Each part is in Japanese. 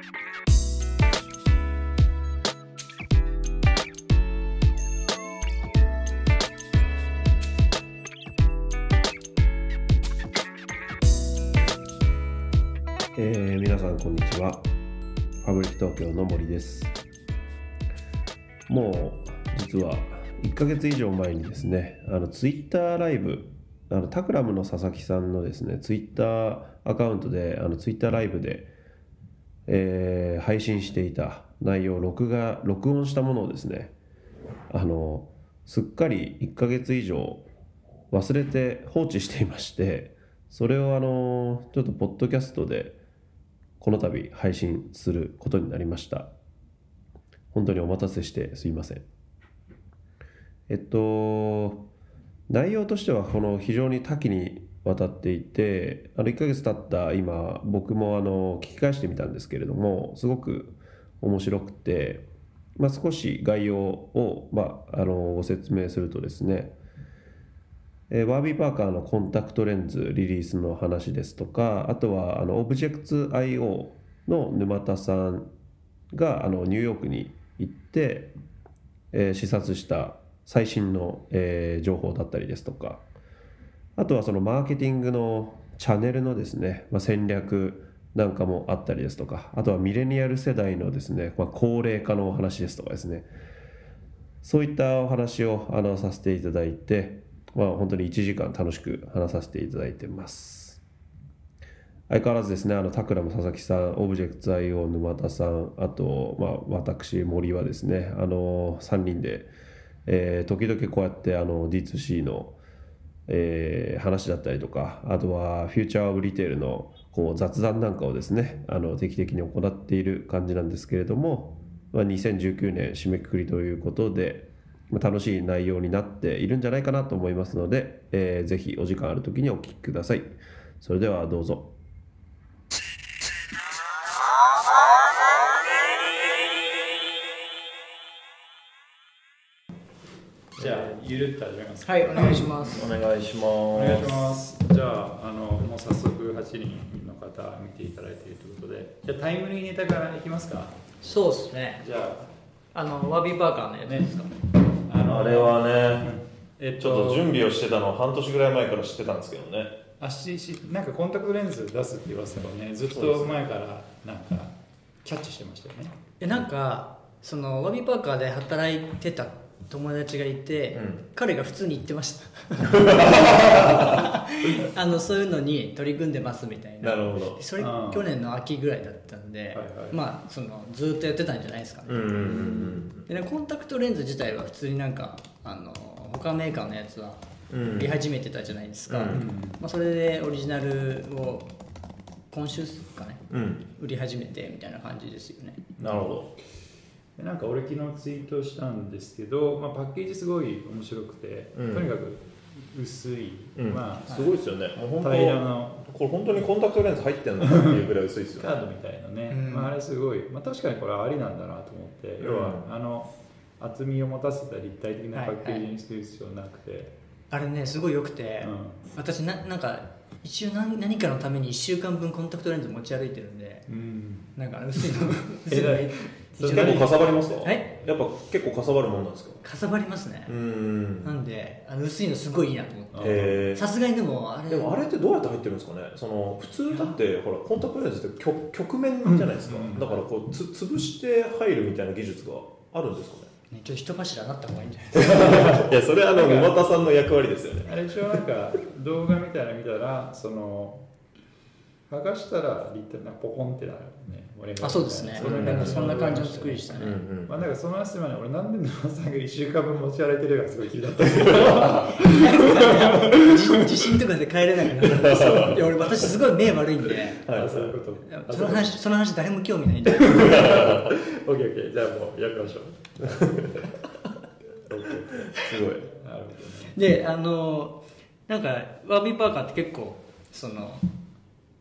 えー皆さんこんにちは。ファブリック東京の森です。もう実は1ヶ月以上前にですねあのツイッターライブあのタクラムの佐々木さんのですねツイッターアカウントであのツイッターライブで、えー配信していた内容録画録音したものをですねあのすっかり1ヶ月以上忘れて放置していましてそれをあのちょっとポッドキャストでこの度配信することになりました。本当にお待たせしてすいません。えっと内容としてはこの非常に多岐にわたっていてあの1ヶ月経った今僕もあの聞き返してみたんですけれどもすごく面白くて、まあ、少し概要を、まあ、あのご説明するとですねえーワービー・パーカーのコンタクトレンズリリースの話ですとかあとはあの Objects.io の沼田さんがあのニューヨークに行って、えー視察した最新の、えー情報だったりですとかあとはそのマーケティングのチャンネルのですね、まあ、戦略なんかもあったりですとかあとはミレニアル世代のですね、まあ、高齢化のお話ですとかですねそういったお話をあのさせていただいて、まあ、本当に1時間楽しく話させていただいてます。相変わらずですね、あの、タクラム佐々木さん、オブジェクト IO 沼田さん、あと、まあ、私、森はですね、あの、3人で、えー時々こうやって、あの、D2C の、えー話だったりとか、あとは、フューチャーオブリテールの、こう、雑談なんかをですね、あの、定期的に行っている感じなんですけれども、まあ、2019年締めくくりということで、まあ楽しい内容になっているんじゃないかなと思いますので、えーぜひお時間ある時にお聴きください。それではどうぞ。じゃあゆるっと始めますはい、お願いします。お願いします。お願いしますじゃああのもう早速8人の方見ていただいているということでじゃあタイムリーネタからいきますか？そうですね。じゃあの、ワビーバーカーのやつですか？ああのあれはね、えっちょっとと準備をしてたの半年ぐらい前から知ってたんですけどね。あししなんかコンタクトレンズ出すって噂をねずっと前からなんかキャッチしてましたよねで、なんか、その、ワビーバーカーで働いてた友達がいて、うん彼が普通に言ってました。あの、そういうのに取り組んでますみたいな。なるほど。それ去年の秋ぐらいだったんで、はいはいまあそのずっとやってたんじゃないですかね、コンタクトレンズ自体は普通になんかあの他メーカーのやつはうん。売り始めてたじゃないですか、うんまあ、それでオリジナルを今週かねうん。売り始めてみたいな感じですよねなるほど。でなんか俺昨日ツイートしたんですけど、まあ、パッケージすごい面白くて、うん。とにかく薄い、うん。まあすごいですよね。もう本当平らなこれ本当にコンタクトレンズ入ってんのかっていうぐらい薄いですよね。カードみたいなね、うん。まあ、あれすごい、まあ、確かにこれはありなんだなと思って、要はうんあの厚みを持たせた立体的なパッケージにする必要なくて、あれねすごい良くて、うん。私ななんか一応何何かのために1週間分コンタクトレンズ持ち歩いてるんでうん。なんか薄いの。薄いの結構かさばりますか？はい。やっぱ結構かさばるもんなんですか？かさばりますね。う、ん。なんであの薄いのすごいいいなと思って。さすがにでもあれ。でもあれってどうやって入ってるんですかね？その普通だってほらコンタクトレンズって曲曲面じゃないですか、うん。だからこうつ潰して入るみたいな技術があるんですかね？ねちょっと人柱になった方がいいんじゃないですか？いやそれはあの沼田さんの役割ですよね。あれ一応なんか動画みたいなの見たらその剥がしたら立体なポコンってなるね俺が。あそうですね。それなんかそんな感じの作りでしたね、うんまあなんかその話まで俺なんで沼さんが1週間分持ち歩いてるかすごい気になったんですけど。地地震とかで帰れなくなったそう。いや俺私すごい目悪いんで。はい。あそういうこと。その話その話誰も興味ないんで。オッケーオッケーじゃあもうやりましょう。すごい。なるほどねであのなんかワービーパーカーって結構その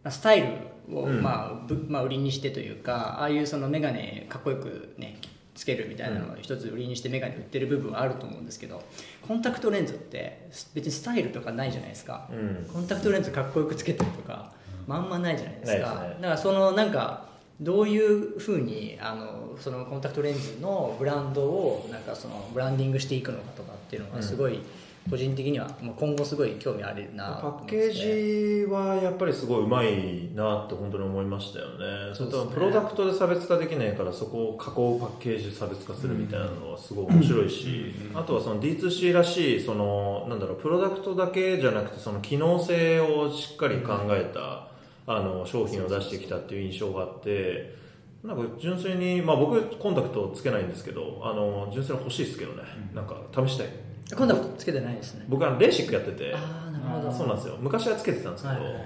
スタイルを、うん。まあぶまあ、売りにしてというかああいうそのメガネかっこよくねつけるみたいなのを一つ売りにしてメガネ売ってる部分はあると思うんですけどコンタクトレンズって別にスタイルとかないじゃないですか、うん。コンタクトレンズかっこよくつけたりとか、まんまないじゃないですか。ね。だからそのなんかどういうふうにあのそのコンタクトレンズのブランドをなんかそのブランディングしていくのかとかっていうのがすごい個人的にはもう今後すごい興味あるなとパッケージはやっぱりすごいうまいなって本当に思いましたよね。それとプロダクトで差別化できないからそこを加工パッケージで差別化するみたいなのはすごい面白いし、あとはその D2C らしいそのなんだろうプロダクトだけじゃなくてその機能性をしっかり考えた、あの商品を出してきたっていう印象があってなんか純粋に、まあ、僕コンタクトつけないんですけどあの純粋に欲しいですけどね、なんか試したいコンタクトつけてないですね。僕はレーシックやってて。ああなるほど。そうなんですよ。昔はつけてたんですけど、はい。はい。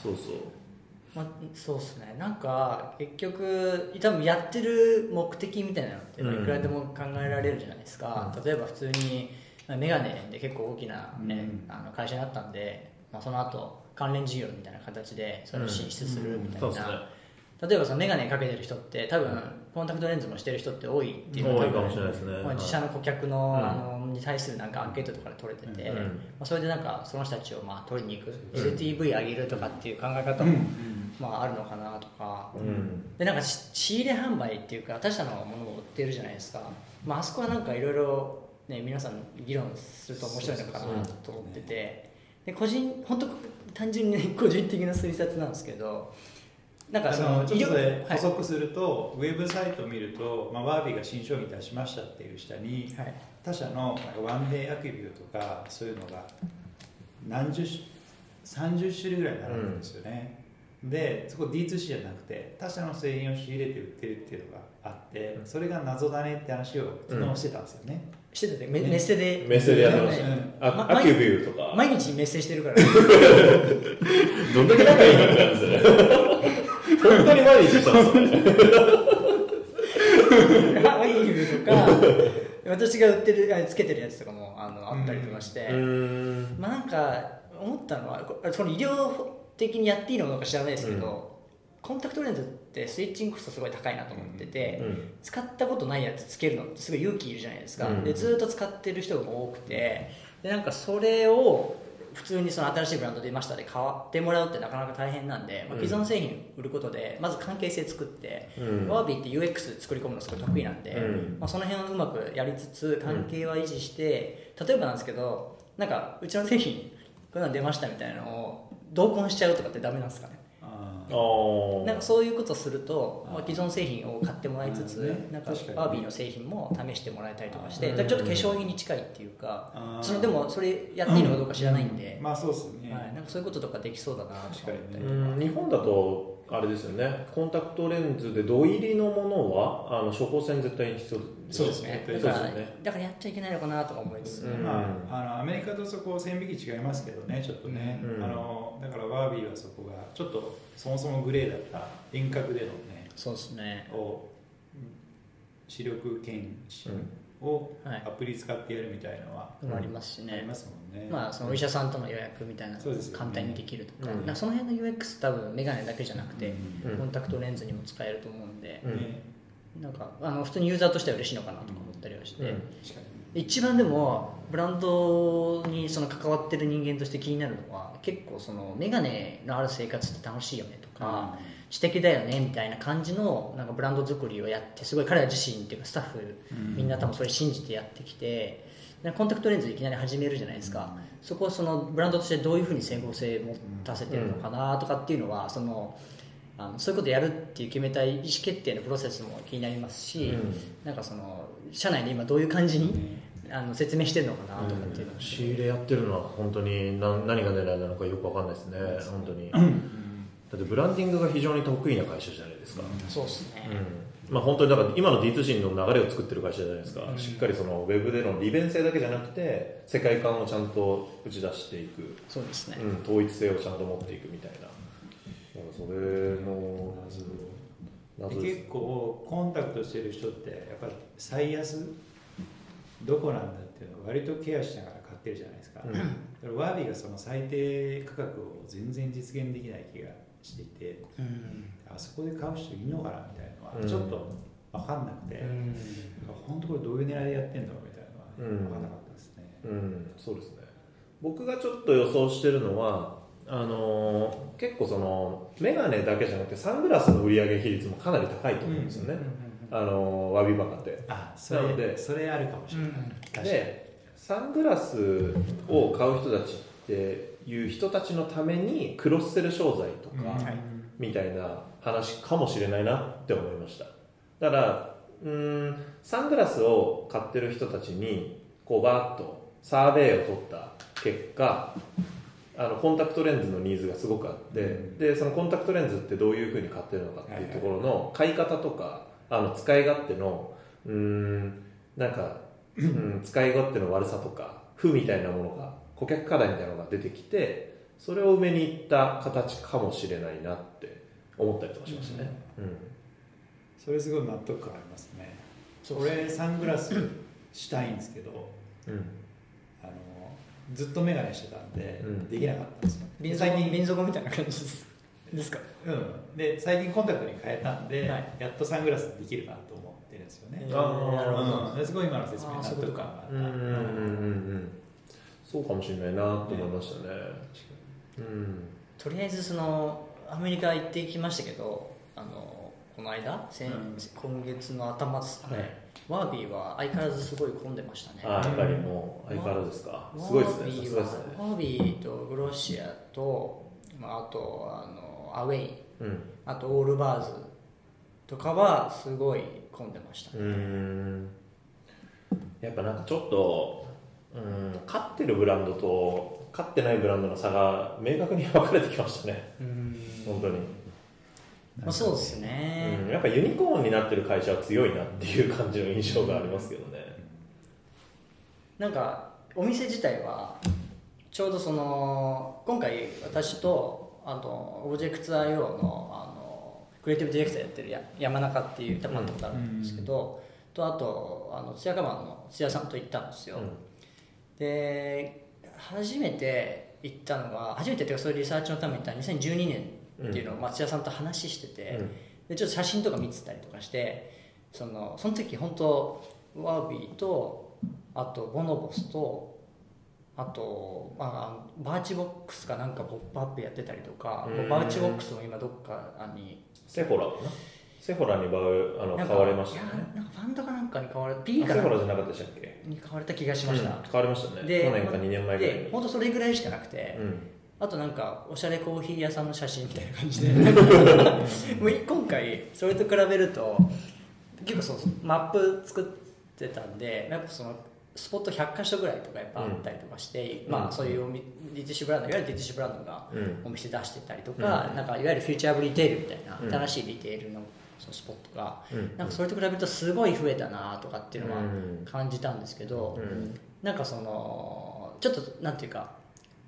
そうそう。まあ、そうですね。なんか結局多分やってる目的みたいなのってうんいくらでも考えられるじゃないですか、例えば普通にまあメガネで結構大きな、ねあの会社になったんで、まあ、その後関連事業みたいな形でそれを進出するみたいな、そうですね例えばそのメガネかけてる人って多分コンタクトレンズもしてる人って多いっていうのは多いかもしれないですね。まあ、はい。自社の顧客の,、うん。あのに対するなんかアンケートとかで取れてて、うん。まあ、それでなんかその人たちをまあ取りに行く、LTV 上げるとかっていう考え方も、まあ、あるのかなとか、うん。でなんかし仕入れ販売っていうか他社のものを売ってるじゃないですか、まあ、あそこはなんかいろいろね皆さん議論すると面白いのかなと思ってて。で個人本当単純にね個人的な推察なんですけどなんかあそののちょっとではい補足すると、ウェブサイトを見ると、まあ、バービーが新商品出しましたっていう下にはい。他社のなんかワンデーアキビューとかそういうのが何十種30種類ぐらい並ぶんですよね、でそこ D2C じゃなくて他社の製品を仕入れて売ってるっていうのがあってそれが謎だねって話を昨日してたんですよね、しててメねメッセで。メッセでやってました。ねあアキュビューとか。毎日メッセしてるから。どんだけ仲いいのってなんですよね本当に毎日したんですねハイヒールとか私が売ってるあつけてるやつとかもあのあったりとかして、うん。まあなんか思ったのはこその医療的にやっていいのか知らないですけど、コンタクトレンズってスイッチングコストすごい高いなと思ってて、うん。使ったことないやつつけるのってすごい勇気いるじゃないですか、うん。でずっと使ってる人が多くてでなんかそれを普通にその新しいブランド出ましたで買ってもらうってなかなか大変なんで、まあ、既存製品売ることでまず関係性作って、うん。ワービーって UX 作り込むのすごい得意なんで、うん。まあ、その辺をうまくやりつつ関係は維持して、例えばなんですけどなんかうちの製品こんなん出ましたみたいなのを同梱しちゃうとかってダメなんですかね？なんかそういうことすると、まあ、既存製品を買ってもらいつつ、ね。なんかバービーの製品も試してもらえたりとかして、ちょっと化粧品に近いっていうか、そのでもそれやっていいのかどうか知らないんで、まあそうですね、はい、なんかそういうこととかできそうだなとか思ったりとか。うん。日本だとあれですよね。コンタクトレンズで土入りのものはあの処方箋絶対に必要そうですね。だからですよね。だからやっちゃいけないのかなとか思いつつ、うん。まあ、あのアメリカとそこ線引き違いますけどねちょっとね、うん。あのだからバービーはそこがちょっとそもそもグレーだった遠隔でのねそうですね。をうん視力検診うんをはい。アプリ使ってやるみたいのはもありますしね、ありますもんね、まあ、そのお医者さんとの予約みたいなのそうですよね。簡単にできるとか,、うん。その辺の UX 多分メガネだけじゃなくて、うん。コンタクトレンズにも使えると思うんで、うん。ね。なんかあの普通にユーザーとしては嬉しいのかなとか思ったりはして、一番でもブランドにその関わってる人間として気になるのは結構そのメガネのある生活って楽しいよねとか、知的だよねみたいな感じのなんかブランド作りをやってすごい彼ら自身っていうかスタッフうん。みんな多分それ信じてやってきてでコンタクトレンズいきなり始めるじゃないですか、そこをそのブランドとしてどういうふうに整合性持たせてるのかなとかっていうのはそのあのそういうことやるっていう決めた意思決定のプロセスも気になりますし、うん。なんかその社内で今どういう感じにあの説明してるのかなとかっていうのも、仕入れやってるのは本当に何何が狙いなのかよくわかんないですね。本当に だってブランディングが非常に得意な会社じゃないですか、そうですね、うん。まあ、本当にだから今の D2C の流れを作ってる会社じゃないですか、うん。しっかりそのウェブでの利便性だけじゃなくて世界観をちゃんと打ち出していく、そうですね、うん、統一性をちゃんと持っていくみたいな。それの謎。結構コンタクトしてる人ってやっぱり最安どこなんだっていうのを割とケアしながら買ってるじゃないですか、うん。だからワービーがその最低価格を全然実現できない気がしていてうん。あそこで買う人いるのかなみたいなのうん。はちょっと分かんなくて、うん。本当これどういう狙いでやってんだろうみたいなのはうん。分かんなかったですね、うん、そうですね。僕がちょっと予想してるのはあのー結構そのメガネだけじゃなくてサングラスの売上比率もかなり高いと思うんですよね、あのーワビバカって。あそなのでれそれあるかもしれない、でサングラスを買う人たちっていう人たちのためにクロスセル商材とか、みたいな話かもしれないなって思いました。だからうーんサングラスを買ってる人たちにこうバーッとサーベイを取った結果あのコンタクトレンズのニーズがすごくあって、うん。でそのコンタクトレンズってどういうふうに買ってるのかっていうところの買い方とかあの使い勝手のうーんなんか、うん、使い勝手の悪さとか負みたいなものが顧客課題みたいなのが出てきてそれを埋めにいった形かもしれないなって思ったりとかしましたね、うん。それすごい納得感ありますね。俺サングラスしたいんですけどうん。あのずっと眼鏡してたんで、うん。できなかったんですよ。輪最近底輪底みたいな感じです。ですか？うん、で最近コンタクトに変えたんで、はい。やっとサングラスできるなと思ってるんですよね、えー。あーなるほど。うん、ですごい今の説明納得感があった。うんうんうんうんうんそうかもしれないなと思いましたね。うん。とりあえずそのアメリカ行ってきましたけどあのこの間、先うん今月の頭ですね、はい。ワービーは相変わらずすごい混んでましたね。あーやっぱりもう相変わらずですか？すごいですね。ワービーはさすがですね。ワービーとグロシアと、まあ、あとあのアウェイ。うん。あとオールバーズとかはすごい混んでましたうーん。やっぱなんかちょっとうん。勝ってるブランドと勝ってないブランドの差が明確に分かれてきましたね。うん。本当に、まあ、そうですうね、ん、やっぱユニコーンになってる会社は強いなっていう感じの印象がありますけどね。なんかお店自体はちょうどその今回私とあとオブジェクト IO のあのクリエイティブディレクターやってるや山中っていう多分会ったことあるんですけど、とあとあのツヤカマンの津屋さんと行ったんですよ、で初めて行ったのが初めてっていうかそういうリサーチのために行った2012年っていうのを松屋さんと話してて、うん。でちょっと写真とか見てたりとかしてそのその時本当 Warby とあと Bonobos とあと、まあ、 Birchbox かなんかポップアップやってたりとかうん。 Birchbox も今どっかに Sephora Sephora に買うあの買われましたね。なんかファンドかなんかに買われ P あかなんかセフォラじゃなかったでしたっけ？に買われた気がしました、うん買われましたね。で去年か2年前ぐらい。本当それぐらいしかなくて、うん。あとなんかおしゃれコーヒー屋さんの写真みたいな感じで。もう今回それと比べると結構そうマップ作ってたんでやっぱそのスポット100箇所ぐらいとかやっぱあったりとかして、うん。まあそういうディティッシュブランドいわゆるディティッシュブランドがうん。お店出してたりとか、なんかいわゆるフューチャーブリテールみたいうん。な新しいリテールのそのスポットが、うん。なんかそれと比べるとすごい増えたなとかっていうのはうん。感じたんですけど、うん。なんかそのちょっとなんていうか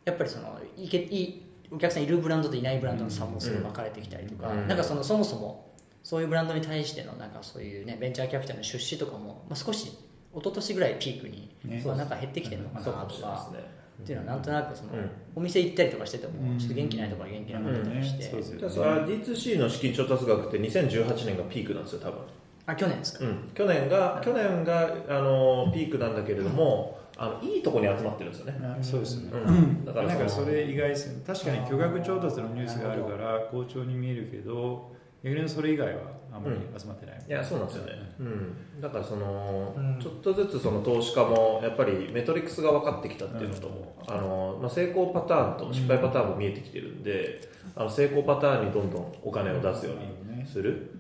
やっぱりそのいけいいお客さんいるブランドといないブランドの差もすごい分かれてきたりとか、うん。なんかそのそもそもそういうブランドに対してのなんかそういうねベンチャーキャピタルの出資とかも、まあ、少し一昨年ぐらいピークに、ね。まあなんか減ってきてるのかなとかねっていうのはなんとなくその、うん。お店行ったりとかしててもうん。ちょっと元気ないところは元気なかったりして、そうですよじゃあそれは D2C の資金調達額って2018年がピークなんですよ多分。あ去年ですか、うん、去年が去年があのピークなんだけれども、あのいいとこに集まってるんですよね、あそうですよね、うん、だからなんかそれ意外ですね。確かに巨額調達のニュースがあるから好調に見えるけど逆にそれ以外はあんまり集まってない、いやそうなんですよね、うん、だからその、うん。ちょっとずつその投資家もやっぱりメトリックスが分かってきたっていうのと、あのまあ、成功パターンと失敗パターンも見えてきてるんで、あの成功パターンにどんどんお金を出すようにするっ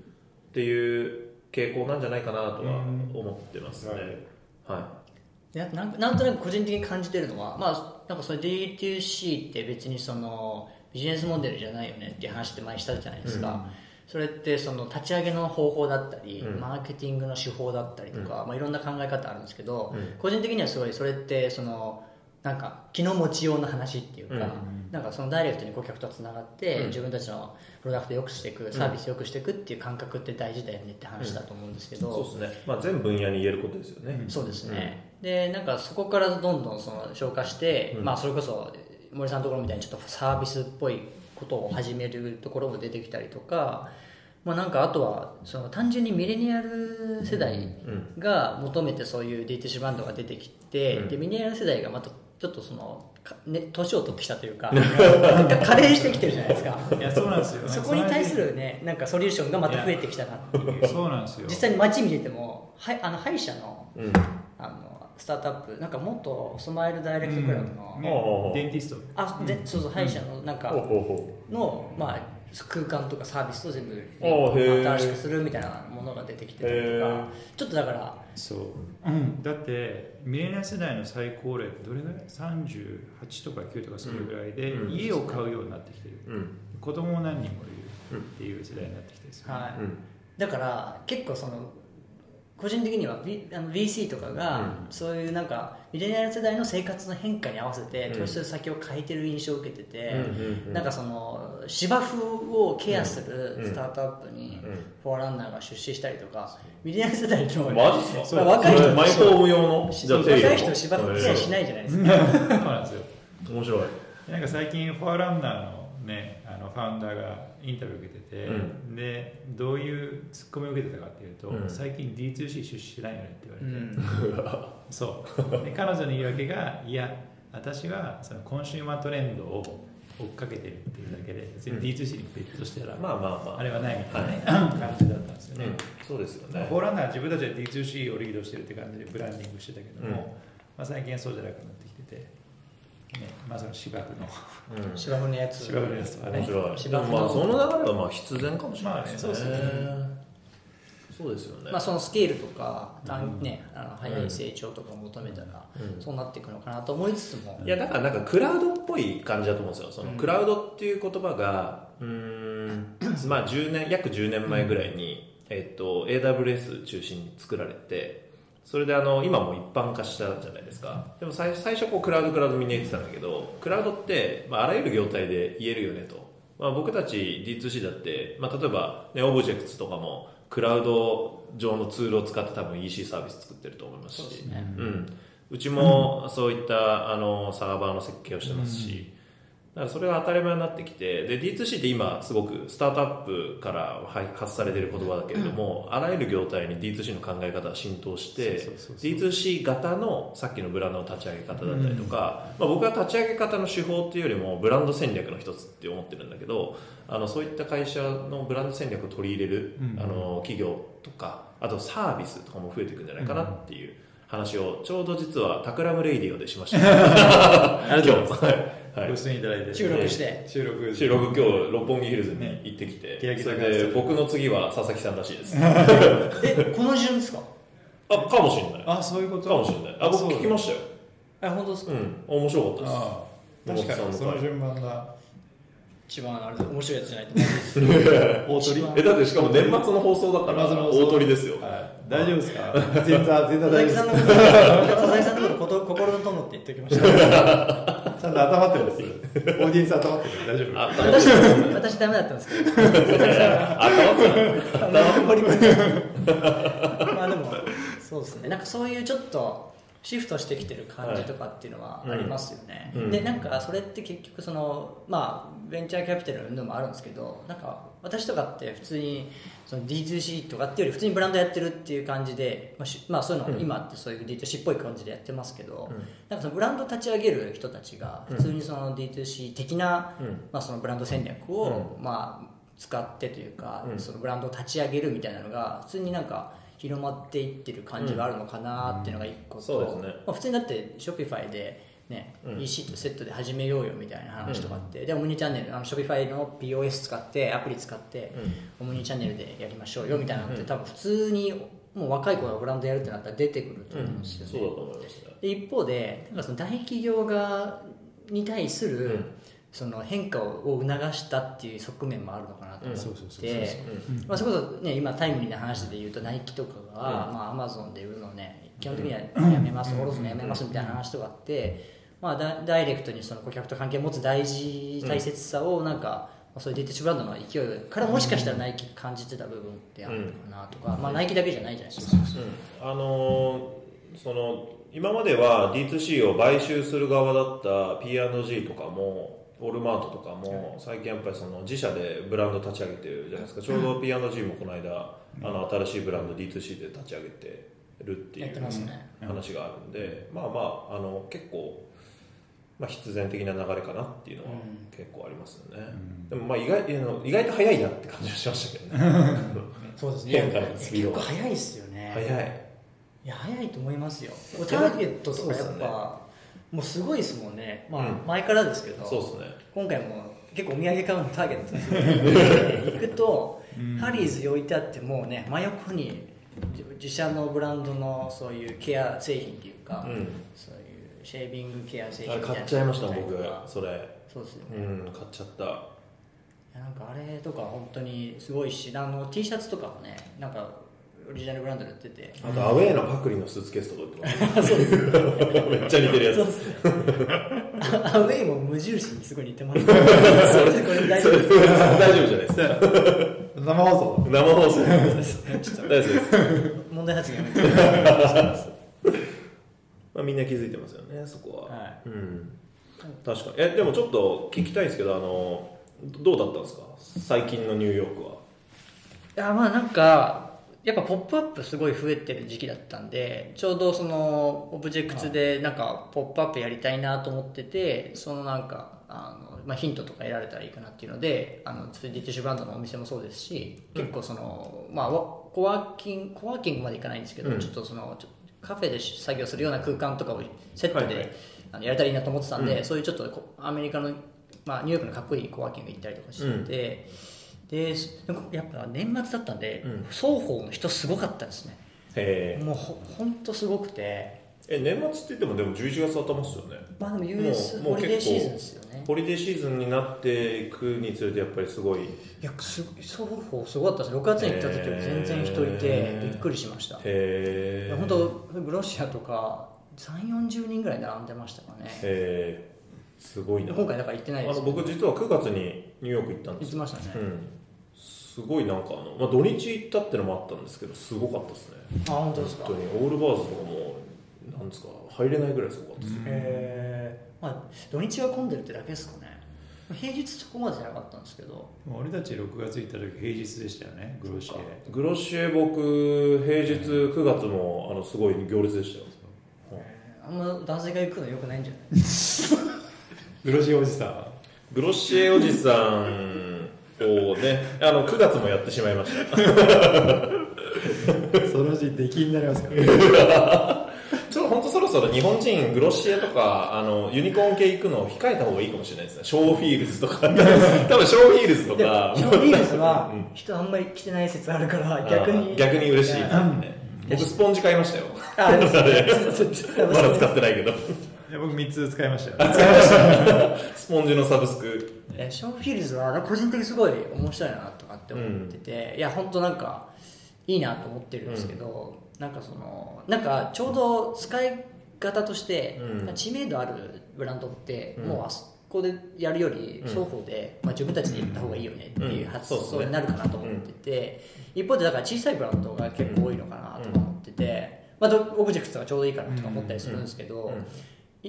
ていう傾向なんじゃないかなとは思ってますね、はであとなんかなんとなく個人的に感じてるのは、まあ、なんかその D2C って別にそのビジネスモデルじゃないよねっていう話って前にしたじゃないですか、それってその立ち上げの方法だったり、うん。マーケティングの手法だったりとか、まあ、いろんな考え方あるんですけど、うん。個人的にはすごいそれってそのなんか気の持ちようの話っていうか、うん。なんかそのダイレクトに顧客とつながって、うん。自分たちのプロダクトを良くしていくサービスを良くしていくっていう感覚って大事だよねって話だと思うんですけい、ど、そうですね、まあ、全分野に言えることですよね、そうですね、でなんかそこからどんどんその消化して、うん。まあ、それこそ森さんのところみたいにちょっとサービスっぽいことを始めるところも出てきたりとか、まあ、なんかあとはその単純にミレニアル世代うん。が求めてそういう DTC バンドが出てきて、うん。でミレニアル世代がまたちょっとそのかね年を取ってきたというか なんか加齢してきてるじゃないですか。いやそうなんですよ。そこに対するねなんかソリューションがまた増えてきたなっていう。そうなんですよ。実際に街見ててもはいあの歯医者のうん。あのスタートアップなんか元スマイルダイレクトクラブの、うん。デンティストあでそうそう歯医者のなんかの、まあ、空間とかサービスを全部、新しくするみたいなものが出てきてたりとへかー。ちょっとだからそう、うん、だってミレニア世代の最高齢ってどれぐらい？38とか9とかそれぐらいで、うん。家を買うようになってきてる、ううん。子供も何人もいるっていう世代になってきてるんですよね、はい。うん。だから結構その個人的には、V、あの VC とかが、うん。そういうなんかミレニアル世代の生活の変化に合わせてうん。投資する先を変えてる印象を受けてて、なんかその芝生をケアするうん。スタートアップにうん。フォアランナーが出資したりとか、ミレニアル世代のマジっす若い人マイホーム用の？若い人芝生ケアしないじゃないですか、そうなんですよ。面白い。なんか最近フォアランナーのねあのファウンダーがインタビュー受けてて、うでどういうツッコミを受けてたかっていうと、うん。最近 D2C 出資してないよねってう言われて、ん。そう。で彼女の言い訳がいや私はそのコンシューマートレンドを追っかけてるっていうだけで別に D2C にベットしたら、まあまあまあ。あれはないみたいな、感じだったんですよね、うん。そうですよね。フォーランナーは自分たちで D2C をリードしてるって感じでブランディングしてたけども、うん。まあ、最近はそうじゃなくなってまあ、その芝生のうん。芝生のやつ。芝生のやつはね。面白いで芝生のもまあその流れはまあ必然かもしれないですね,、まあねそうですよそうですよね、まあ、そのスケールとか、単ね、あの早い成長とかを求めたら、うん。そうなっていくのかなと思いつつも、いやだからなんかクラウドっぽい感じだと思うんですよ。そのうん。クラウドっていう言葉がうーんまあ10年約10年前ぐらいに、えっと AWS 中心に作られてそれであの今も一般化したじゃないですか。でも最最初こうクラウドクラウドみんな言ってたんだけどクラウドって、まあ、あらゆる業態で言えるよねと、まあ、僕たち D2C だって、まあ、例えば、ね、オブジェクツとかもクラウド上のツールを使って多分 EC サービス作ってると思いますし。そうですね。うん、うちもそういったあのサーバーの設計をしてますし、だからそれが当たり前になってきてで D2C って今すごくスタートアップからはい発されている言葉だけれども、あらゆる業態に D2C の考え方が浸透してそうそうそうそう。D2C 型のさっきのブランドの立ち上げ方だったりとか、まあ、僕は立ち上げ方の手法っていうよりもブランド戦略の一つって思ってるんだけどあのそういった会社のブランド戦略を取り入れる、うん。あの企業とかあとサービスとかも増えていくんじゃないかなっていう話をちょうど実は Takram Radio でしました。ありがとうございますはい。はいご出演いただいて。収録して。収録。収録今日六本木ヒルズに行ってきて、ねそれで僕の次は佐々木さんらしいです。え、この順ですか？あかもしれない。あそういうこと？かもしれない。あ僕聞きましたよ。あ、本当ですか？うん。面白かったです。確かにその順番だ一番あれ面白いやつじゃないと。大鳥？えだってしかも年末の放送だから大鳥ですよ。はい。大丈夫ですか？前座前座佐々木大丈夫でさんのこと、佐々木さんのこと 心の友って言っておきました。す ちゃんと頭ってますオーディエンス頭ってる大丈夫あ私、私ダメだったんですけど。頭って守り込んでまあでも、そうですね。なんかそういうちょっと、シフトしてきてる感じとかっていうのはありますよね、うん。でなんかそれって結局そのまあベンチャーキャピタルのもあるんですけどなんか私とかって普通にその D2C とかっていうより普通にブランドやってるっていう感じで、まあしまあ、そういうの、うん。今ってそういう D2C っぽい感じでやってますけど、うん。なんかそのブランド立ち上げる人たちが普通にその D2C 的な、うん。まあ、そのブランド戦略を、まあ、使ってというか、うん。そのブランドを立ち上げるみたいなのが普通になんか広まっていってる感じがあるのかなっていうのが一個と、そうですね。まあ、普通にだって Shopify で、ねうん。EC とセットで始めようよみたいな話とかって、でオムニチャンネルあの Shopify の POS 使ってアプリ使って、オムニチャンネルでやりましょうよみたいなのって、うん。多分普通にもう若い子がブランドやるってなったら出てくると思うんですよね、そうだと思いますねで一方でなんかその大企業側に対する、うんその変化を促したっていう側面もあるのかなと思って。そうまあそれこそね今タイムリーな話で言うとナイキとかが、うん。まあアマゾンで売るのをね基本的にはやめます、下ろすのやめますみたいな話とかあって、まあダダイレクトにその顧客と関係を持つ大事大切さをなんか、まあそういうディティッシュブランドの勢いからもしかしたらナイキ感じてた部分ってあるのかなとか、まあナイキだけじゃないじゃないですか。うん。あのーその今までは D2C を買収する側だった P&G とかもウォルマートとかも最近やっぱりその自社でブランド立ち上げてるじゃないですか。ちょうど P&G もこの間あの新しいブランド D2C で立ち上げてるっていう。話があるんでまあまああの結構まあ、必然的な流れかなっていうのはうん。結構ありますよね、うん。でもまあ意外意外と早いなって感じがしましたけどね。そうです変化のスピードが結構早いですよね。早い。いや早いと思いますよ。ターゲットとかやっぱもうすごいですもんね。まあ、うん。前からですけどそうですね。今回も結構お土産買うのターゲットですよね。行くと、うん。ハリーズ置いてあってもうね真横に自社のブランドのそういうケア製品っていうか、うん。そういうシェービングケア製品あれみたいな買っちゃいました僕。それ。そうですよね、うん買っちゃった。いやなんかあれとか本当にすごいしあの T シャツとかもねなんかオリジナルブランドで売ってて。あとアウェーのパクリのスーツケースとか売ってます めっちゃ似てるやつ。そうですね。アウェイも無印にすごい似てます それこれ大丈夫です大丈夫じゃないですか。生放送。生放送。ちょっと大丈夫です、問題発言 まあ、みんな気づいてますよねそこは、はうん。確かに。えでもちょっと聞きたいんですけどあのどうだったんですか？最近のニューヨークは。いやまあなんかやっぱ「ポップアップすごい増えてる時期だったんでちょうどそのオブジェクツでなんか「ポップアップやりたいなと思っててそのなんかあの、まあ、ヒントとか得られたらいいかなっていうのであの 3D ティッシュブランドのお店もそうですし結構その、まあわコワーキングコワーキングまでいかないんですけど、うん。ちょっとそのカフェで作業するような空間とかをセットで、はいはい。あのやれたらいいなと思ってたんで、うん。そういうちょっとこアメリカの、まあ、ニューヨークのかっこいいコワーキング行ったりとかしてて、でなんかやっぱ年末だったんで、うん。双方の人すごかったですね。へもうほほんとすごくて。え年末って言ってもでも11月頭っすよね。まあでも US もうもうホリデーシーズンですよね。ホリデーシーズンになっていくにつれてやっぱりすごい。いやす双方すごかったです。6月に行った時より全然人いてびっくりしました。へえ。本当グロシアとか3 4 0人ぐらい並んでましたかね。へえ。すごいな。今回だから行ってないです。あの僕実は9月にニューヨーク行ったんですよ。行きましたね、うんすごいなんかあの、まあ、土日行ったってのもあったんですけどすごかったですね。あ本当ですか？本当に。オールバーズとかもなんですか入れないぐらいすごかったです、うんへえまあ土日が混んでるってだけですかね。平日そこまでじゃなかったんですけど。俺たち6月行った時平日でしたよねグロシエ。グロシエ僕平日9月もあのすごい行列でしたよ。あんま男性が行くのよくないんじゃない？グロシエおじさん。グロシエおじさんをねあの9月もやってしまいました。そのうち出禁になりますから ちょっと本当そろそろ日本人グロシエとかあのユニコーン系行くのを控えた方がいいかもしれないですね。ショーフィールズとか。多分ショーフィールズとでかショービールズはうん。人あんまり来てない説あるから逆に。逆に嬉しい、僕スポンジ買いましたよ。ああですまだ使ってないけど。いや僕3つ使いましたよ。スポンジのサブスク。えショーフィールズは個人的にすごい面白いなとかって思ってて、いや本当なんかいいなと思ってるんですけど、なんかそのなんかちょうど使い方として、うん。知名度あるブランドって、うんもうあそこでやるよりうん双方で、まあ、自分たちでやった方がいいよねっていううん発想になるかなと思ってて、一方でだから小さいブランドが結構多いのかなとか思ってて、まあ、どオブジェクトがちょうどいいかなとか思ったりするんですけど、うん。い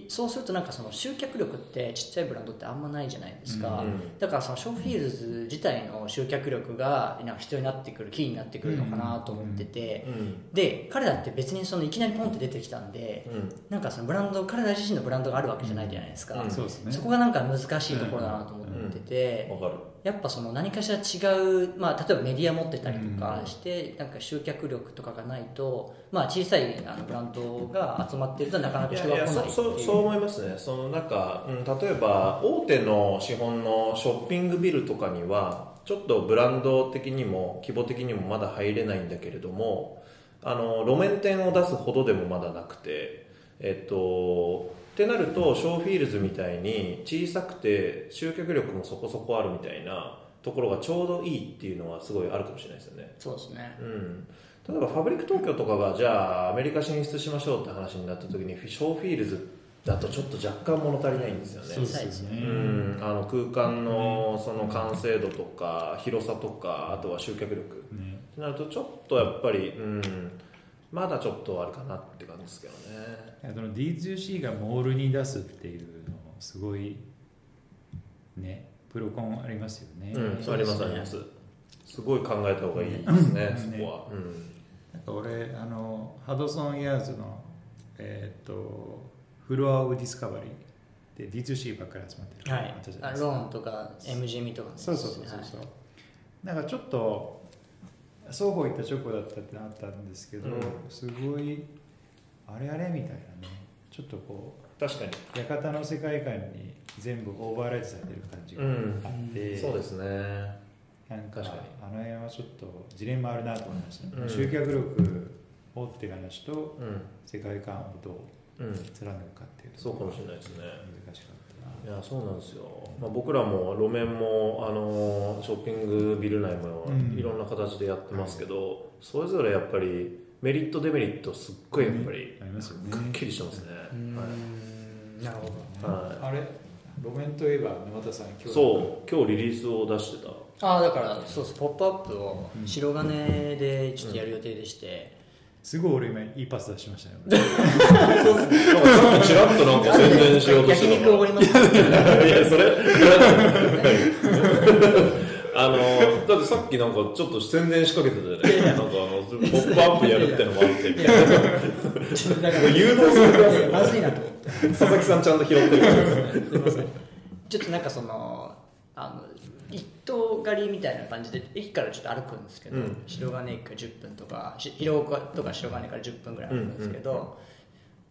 そうするとなんかその集客力ってちっちゃいブランドってあんまないじゃないですか、うんだからそのショーフィールズ自体の集客力がなんか必要になってくるキーになってくるのかなと思ってて、うんで彼らって別にそのいきなりポンって出てきたんでうん。なんかそのブランド彼ら自身のブランドがあるわけじゃないじゃないですか、うん。そうですね。そこがなんか難しいところだなと思ってて、わかるやっぱその何かしら違う、まあ、例えばメディア持ってたりとかして、なんか集客力とかがないと、まあ、小さいあのブランドが集まってるとなかなか人が来ないいう。そうそう思いますね。そのなんか、うん、例えば大手の資本のショッピングビルとかにはちょっとブランド的にも規模的にもまだ入れないんだけれどもあの路面店を出すほどでもまだなくてえっとってなるとショーフィールズみたいに小さくて集客力もそこそこあるみたいなところがちょうどいいっていうのはすごいあるかもしれないですよね。そうですね。うん、例えばファブリック東京とかがじゃあアメリカ進出しましょうって話になった時にショーフィールズだとちょっと若干物足りないんですよね。小さいですよね。うん、あの空間のその完成度とか広さとかあとは集客力。ね。ってなるとちょっとやっぱり、うん、まだちょっとあるかなって感じですけどね。その D2C がモールに出すっていうのもすごいねプロコンありますよね、うん、ありますあります。すごい考えた方がいいですね、うん。そこは、うん。なんか俺あのハドソン・ヤーズのえーっとフロア・オブ・ディスカバリーで D2C ばっかり集まってるはい。ローンとか MGM とかね。そうそうそうそう。そう、なんかちょっと双方行った直後だったってなったんですけど、うん。すごいあれあれみたいなね。ちょっとこ確かに。う館の世界観に全部オーバーライトされてる感じがあって、そうですね。なんかあの辺はちょっとジレンマあるなと思いました、ね。うん。集客力をっていう話とうん。世界観をどううん。貫くかっていうそうかもしれないですねいやそうなんですよ、まあ、僕らも路面もあのショッピングビル内もうん。いろんな形でやってますけど、それぞれやっぱりメリットデメリットすっごいやっぱりくっきりしてますね、うーんなるほどはい。あれ路面といえば沼田さん今日。そう。今日リリースを出してた。ああだからそうそう「ポップアップをうん白金でちょっとやる予定でして、すごい俺今いいパス出しましたよ。なんかさっきちらっとなんか宣伝しようとして焼肉おごります。いやそれ あのだってさっきなんかちょっと宣伝仕掛けてたじゃない。なんかあの「ポップアップやるってのもあって。みたいなちょっとだから誘導するいやまずいなと思って。佐々木さんちゃんと拾ってるから。ですねすいません。ちょっとなんかそのあの一棟狩りみたいな感じで駅からちょっと歩くんですけど、うん。白金駅から10分とかし広岡とか白金から10分ぐらい歩くんですけど、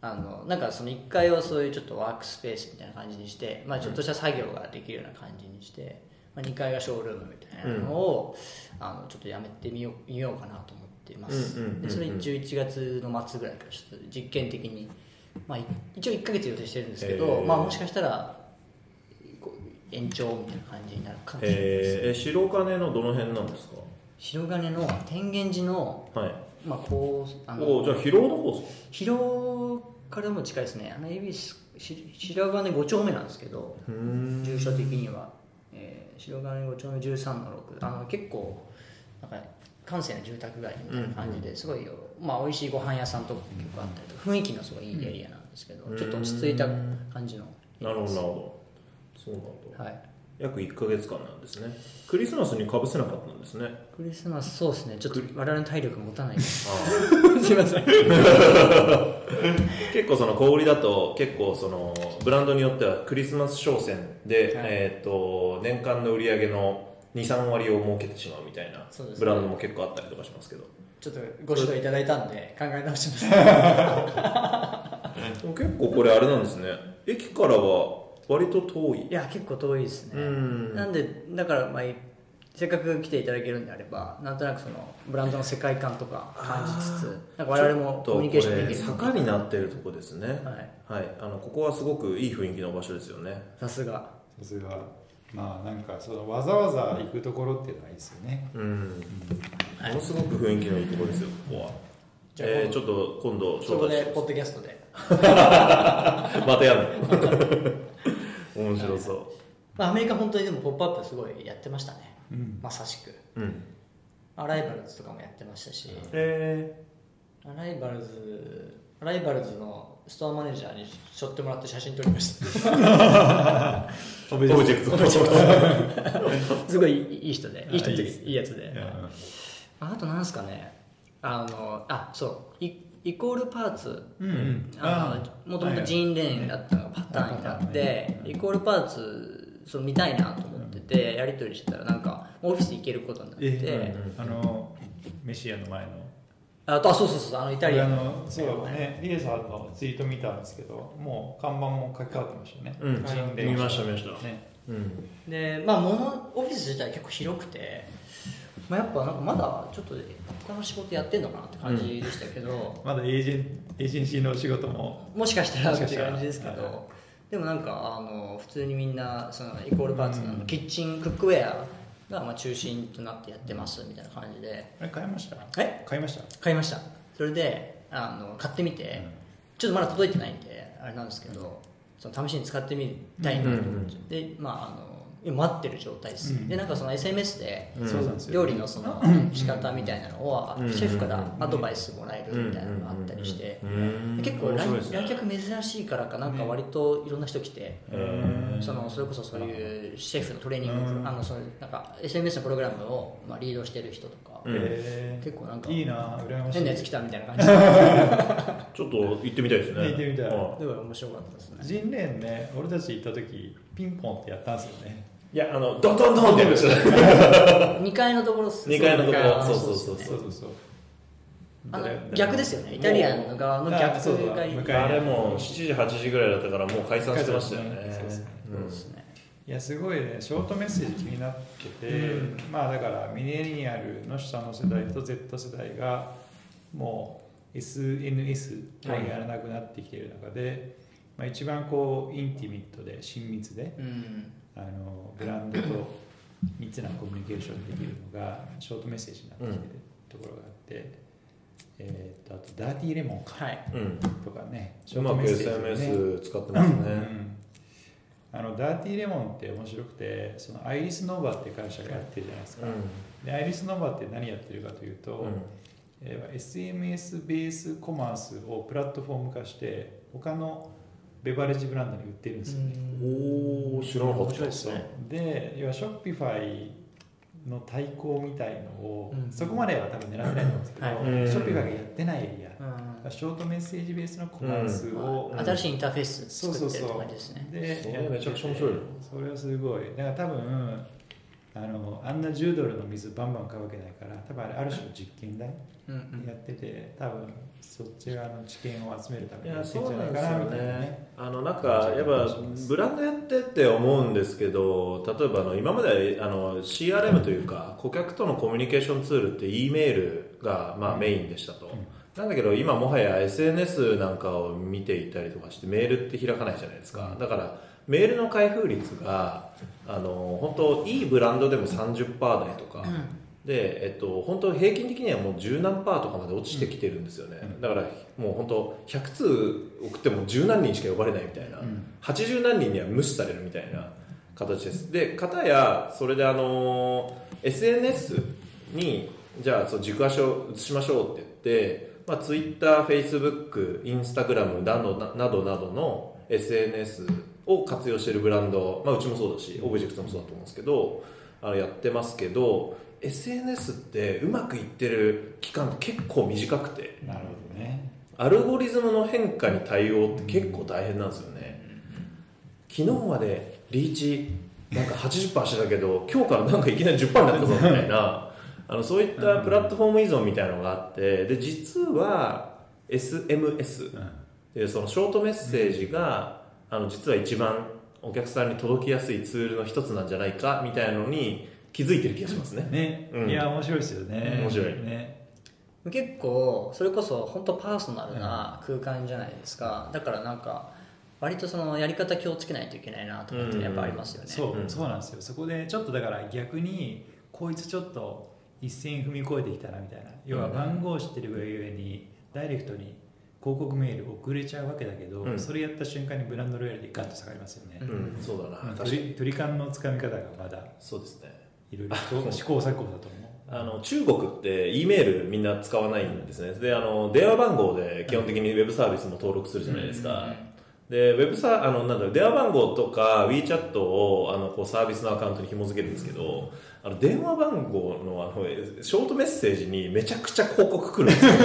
あのなんかその1階をそういうちょっとワークスペースみたいな感じにして、まあ、ちょっとした作業ができるような感じにして、まあ、2階がショールームみたいなのを、あのちょっとやめてみよう見ようかなと思っています、うんうんうんうん。でそれ11月の末ぐらいからちょっと実験的に、まあ、い一応1ヶ月予定してるんですけど、へー。まあ、もしかしたら延長みたいな感じになるか。もしれないです、えー、え白金のどの辺なんですか？白金の天元寺の、はい。まあ、こうあおおじゃあ広尾の方ですか？広尾からも近いですね。あの恵比寿し白金5丁目なんですけどうん。住所的には、えー白金5丁目13の6あの結構なんか閑静な住宅街みたいな感じですごいよ、まあ美味しいご飯屋さんとか結構あったりとか雰囲気のすごいいいエリアなんですけど、うん。ちょっと落ち着いた感じのなるほどなるほどそうなんだ。はい。約1か月間なんですね。クリスマスにかぶせなかったんですね。クリスマスそうですね。ちょっと我々の体力持たないです。あ すいません。結構その小売りだと結構そのブランドによってはクリスマス商戦で、はい。えー、と年間の売り上げの23割を設けてしまうみたいなブランドも結構あったりとかしますけど。ちょっとご指導いただいたんで考え直します。結構これあれなんですね。駅からは割と遠い。いや結構遠いですね。うん。なんでだからまあせっかく来ていただけるんであればなんとなくそのブランドの世界観とか感じつつなんか我々もコミュニケーションできる。坂になってるとこですね。はい。はい、あのここはすごくいい雰囲気の場所ですよね。さすが。さすが。まあなんかそのわざわざ行くところっていうのはいいですよね、うん。はいものすごく雰囲気のいいところですよここは。じゃあえー、ちょっと今度そこでポッドキャストで。またやるの面白そう。まあアメリカ本当にでも「ポップアップすごいやってましたね。うん。まさしく。うん。アライバルズとかもやってましたし。えアライバルズアライバルズのストアマネージャーに背負ってもらって写真撮りました。オブジェクト。すごいいい人でいい人ってあいいやつで。あとなんですかね。あのあそう。イイコールパーツ。もともとジー。ンレーンだったのがパターンになってイコールパーツその見たいなと思っててやり取りしてたらなんかオフィス行けることになって、えあのメシアの前の。あとあそうそうそうあのイタリア。あののそうね。リエさんのツイート見たんですけどもう看板も書き換わってましたよね。うん。ジンレイ見ました見ました。ね。うん。でまあものオフィス自体結構広くて、まあ、やっぱなんかまだちょっと他の仕事やってんのかなって感じでしたけど、まだエージェンエージェンシーの仕事も。もしかしたらって感じですけど、でもなんかあの普通にみんなそのイコールパーツのうん。キッチンクックウェアがまあ中心となってやってますみたいな感じで。あれ買いました？え？買いました？買いました。それであの買ってみて、ちょっとまだ届いてないんであれなんですけどその試しに使ってみたいなと思って、でまああの今待ってる状態です、うん。でなんかその SMS で料理のその仕方みたいなのをうん。シェフからアドバイスもらえるみたいなのがあったりして。うん。結構来来客珍しいからかなんか割といろんな人来てそのそれこそそういうシェフのトレーニングうん。あのそのなんか SMS のプログラムをまあリードしてる人とか結構なんかいいな羨ましい。変なやつ来たみたいな感じ。ちょっと行ってみたいですね。行ってみたい。はでも面白かったですね。人レーンね俺たち行った時ピンポンってやったんですよねいやあのドンドンドンってやりました2階のところっす二階のところ。あそうそうそうそう。そうそうあの誰逆ですよね。イタリアンの側の逆あそうだがいい向かいあれもう7時8時ぐらいだったからもう解散してましたよね。そうですね。うん。ですね。いやすごいね。ショートメッセージ気になってて、まあだからミレニアルの下の世代と Z 世代がもう SNS をやらなくなってきている中で、まあ、一番こうインティミットで親密でうんあのブランドと密なコミュニケーションできるのがショートメッセージになってきてるところがあって、えー、とあとダーティーレモンか。はい。うんとかねシうまくメッセージね。SNS 使ってますね。うんあのダーティーレモンって面白くてそのアイリスノーバって会社がやってるじゃないですか、でアイリスノーバって何やってるかというと、えー SMS ベースコマースをプラットフォーム化して他のベバレッジブランドに売ってるんですよね、おお知らなかった。面白いですねで要はショッピファイの対抗みたいのを、うん。そこまでは多分狙ってないと思うんですけど、はい。うん。ショッピファイがやってないエリア、うん。ショートメッセージベースのコマースを、うん。新しいインターフェースそうそうそう作ってるって感じですね。でそれめちゃくちゃ面白い。なそれはすごい。だから多分あのあんな10ドルの水バンバン買うわけないから多分あれある種の実験台やってて多分そっち側の知見を集めるためにやってんじゃそうなですよなんいかなみたいなね。ねあのなんかやっぱブランドやってって思うんですけど例えばあの今まであの CRM というか顧客とのコミュニケーションツールって E メールがまあメインでしたと、なんだけど今もはや SNS なんかを見ていたりとかしてメールって開かないじゃないですか。だからメールの開封率があの本当いいブランドでも30%台とか、で、えっと、本当平均的にはもう十何パーとかまで落ちてきてるんですよね、うん。だからもう本当100通送っても十何人しか呼ばれないみたいな、うん。80何人には無視されるみたいな形です。で片やそれであの SNS にじゃあそう軸足を移しましょうって言って、まあ、TwitterFacebook、Instagram などななどなどの SNS を活用しているブランド、まあ、うちもそうだしオブジェクトもそうだと思うんですけどあのやってますけど SNS ってうまくいってる期間って結構短くてなるほどね。アルゴリズムの変化に対応って結構大変なんですよね。昨日までリーチなんか80%してたけど 今日からなんかいきなり10%になったぞみたいな あのそういったプラットフォーム依存みたいなのがあってで実は SMS うん。でそのショートメッセージがあの実は一番お客さんに届きやすいツールの一つなんじゃないかみたいなのに気づいてる気がしますね。ね、うん。いや面白いですよね。面白い。ね。結構それこそ本当パーソナルな空間じゃないですか、だからなんか割とそのやり方気をつけないといけないなとかってやっぱありますよね、そう、うん。そうなんですよ。そこでちょっとだから逆にこいつちょっと一線踏み越えてきたなみたいな。要は番号を知ってるがゆえにダイレクトに広告メール送れちゃうわけだけど、うん。それやった瞬間にブランドロイヤルでガッと下がりますよね、うん。そうだな。うん確かに。鳥鳥感のつかみ方がまだ。そうですね。いろいろと試行錯誤だと思う。あの中国って E メールみんな使わないんですね。であの電話番号で基本的にウェブサービスも登録するじゃないですか、でウェブサあのなんだろう電話番号とか WeChat をあのこうサービスのアカウントに紐付けるんですけどあの電話番号のあのショートメッセージにめちゃくちゃ広告来るんですよ。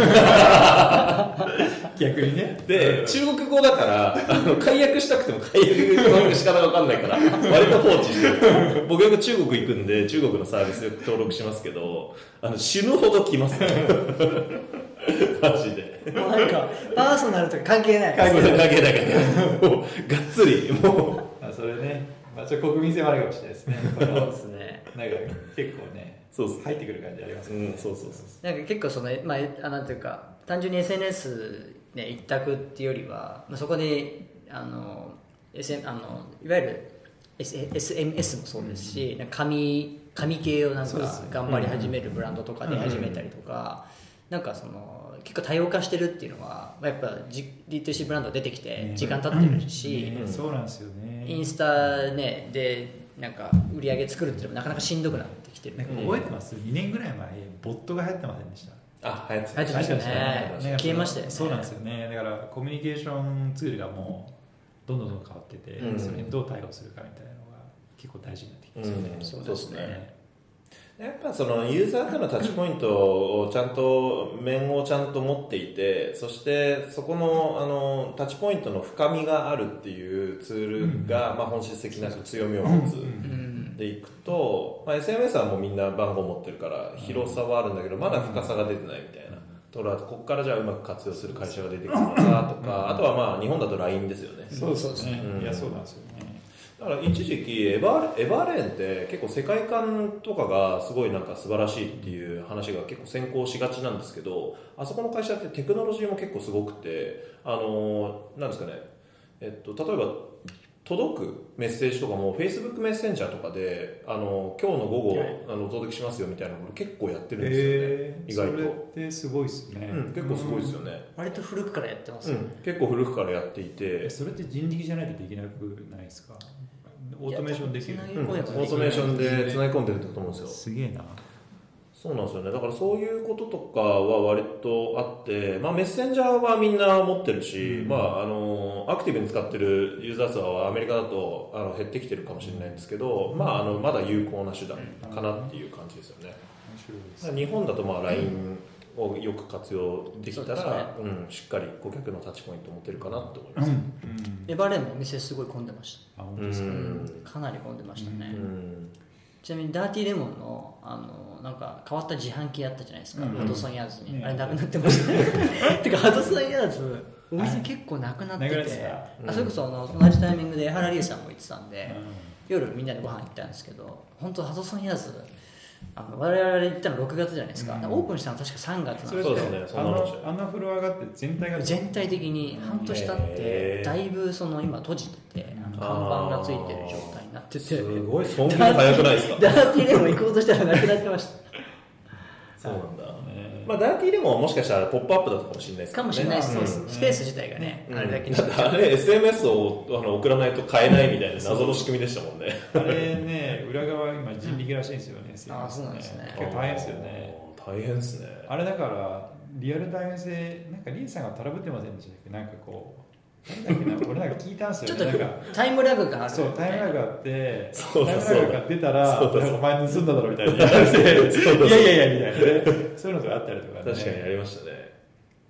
逆にね。で中国語だからあの解約したくても解約の仕方が分かんないから割と放置してる。僕よく中国行くんで中国のサービスよく登録しますけどあの死ぬほど来ますね。マジで。もうなんかパーソナルとか関係ない。関係ない関係ない。関係ないもうがっつりもあそれね、まあ、ちょっと国民性もあるかもしれないですね。こそうのですね。なんか結構ねうそう入ってくる感じありますうよね、んそうそうそうなんか結構その、まあ、あなんていうか単純に SNS、ね、一択っていうよりは、まあ、そこであの、SM、あのいわゆる、S、SMS もそうですし、なんか紙紙系をなんか頑張り始めるブランドとかで始めたりとか、なんかその結構多様化してるっていうのは、まあ、やっぱ D2C ブランド出てきてね時間経ってるし、ねそうなんですよねインスタ、ね、でなんか売り上げ作るっていうのもなかなかしんどくなってきてる。なんか覚えてます？2年ぐらい前ボットが流行ってませんでした。あ流行ってましたね。消えましたよね。そうなんですよね。だからコミュニケーションツールがもうどんどんどん変わってて、うん。それにどう対応するかみたいなのが結構大事になってきますよね、うん。そうですねねやっぱそのユーザーとのタッチポイントをちゃんと面をちゃんと持っていてそしてそこのあのタッチポイントの深みがあるっていうツールが、まあ、本質的な強みを持つ。うん。でいくと、まあ、SMS はもうみんな番号持ってるから広さはあるんだけどまだ深さが出てないみたいな。ところはここからじゃあうまく活用する会社が出てくるのかとかあとはまあ日本だと LINE ですよね。そうですねうん。いやそうなんですよねだから一時期エバーエバーレーンって結構世界観とかがすごいなんか素晴らしいっていう話が結構先行しがちなんですけどあそこの会社ってテクノロジーも結構すごくてあのなんですかねえっと例えば届くメッセージとかも Facebook メッセンジャーとかであの今日の午後、はい。あのお届けしますよみたいなこと結構やってるんですよね、えー、意外と。それってすごいですね、うん、結構すごいですよね、割と古くからやってますよね、うん、結構古くからやっていえてそれって人力じゃないとできなくないですか？オートメーションできる。オートメーションで繋い込んでるってこと思うんですよ。すげえな。そうなんですよね。だからそういうこととかは割とあって、まあ、メッセンジャーはみんな持ってるし、うん。まあ、あのアクティブに使ってるユーザー数はアメリカだとあの減ってきてるかもしれないんですけど、まあ、あのまだ有効な手段かなっていう感じですよね。面白いですだから日本だとまあ LINE をよく活用できたら、うん、しっかり顧客のタッチポイントを持てるかなと思います、うん。エバーレーンもお店すごい混んでましうあ本当ですか、ん。たかなり混んでましたね、うん。ちなみにダーティーレモンのあのなんか変わった自販機あったじゃないですか、うん。ハドソンヤーズに、ねあれなくなってました。ね てかハドソンヤーズお店結構なくなってて。あそれこそあの同じタイミングで江原理恵さんも言ってたんで、う夜みんなでご飯行ったんですけど本当ハドソンヤーズあの我々行ったの6月じゃないですか、うん。オープンしたの確か3月なんですそうですね。そあんなのしのあのフロアがあって全体が。全体的に半年経ってへー。だいぶその今閉じててあの看板がついてる状態になってて。すごい。損切り早くないですか？ダーティーレモン行こうとしたらなくなってました。そうなんだ。ねまあ、ダーティーレモンはもしかしたらポップアップだったかもしれないですけどね。かもしれないです、うん。スペース自体がね、うん。あれだけだってあれ SMS をあの送らないと買えないみたいな謎の仕組みでしたもんね。あれね裏側今人力らしいんですよね、あーそうなんですね。結構大変ですよね。大変ですね。あれだからリアルタイム性なんかリエさんがトラブってませんでしたっけ？なんかこうなんだっけな俺なんか聞いたんですちょっとなんか。タイムラグがあるそうタイムラグがあってそうだタイムラグが出たらそうだなんかお前盗んだだろみたいな。言われていやいやいやみたいな。ねそういうのがあったりとかね。確かにありましたね。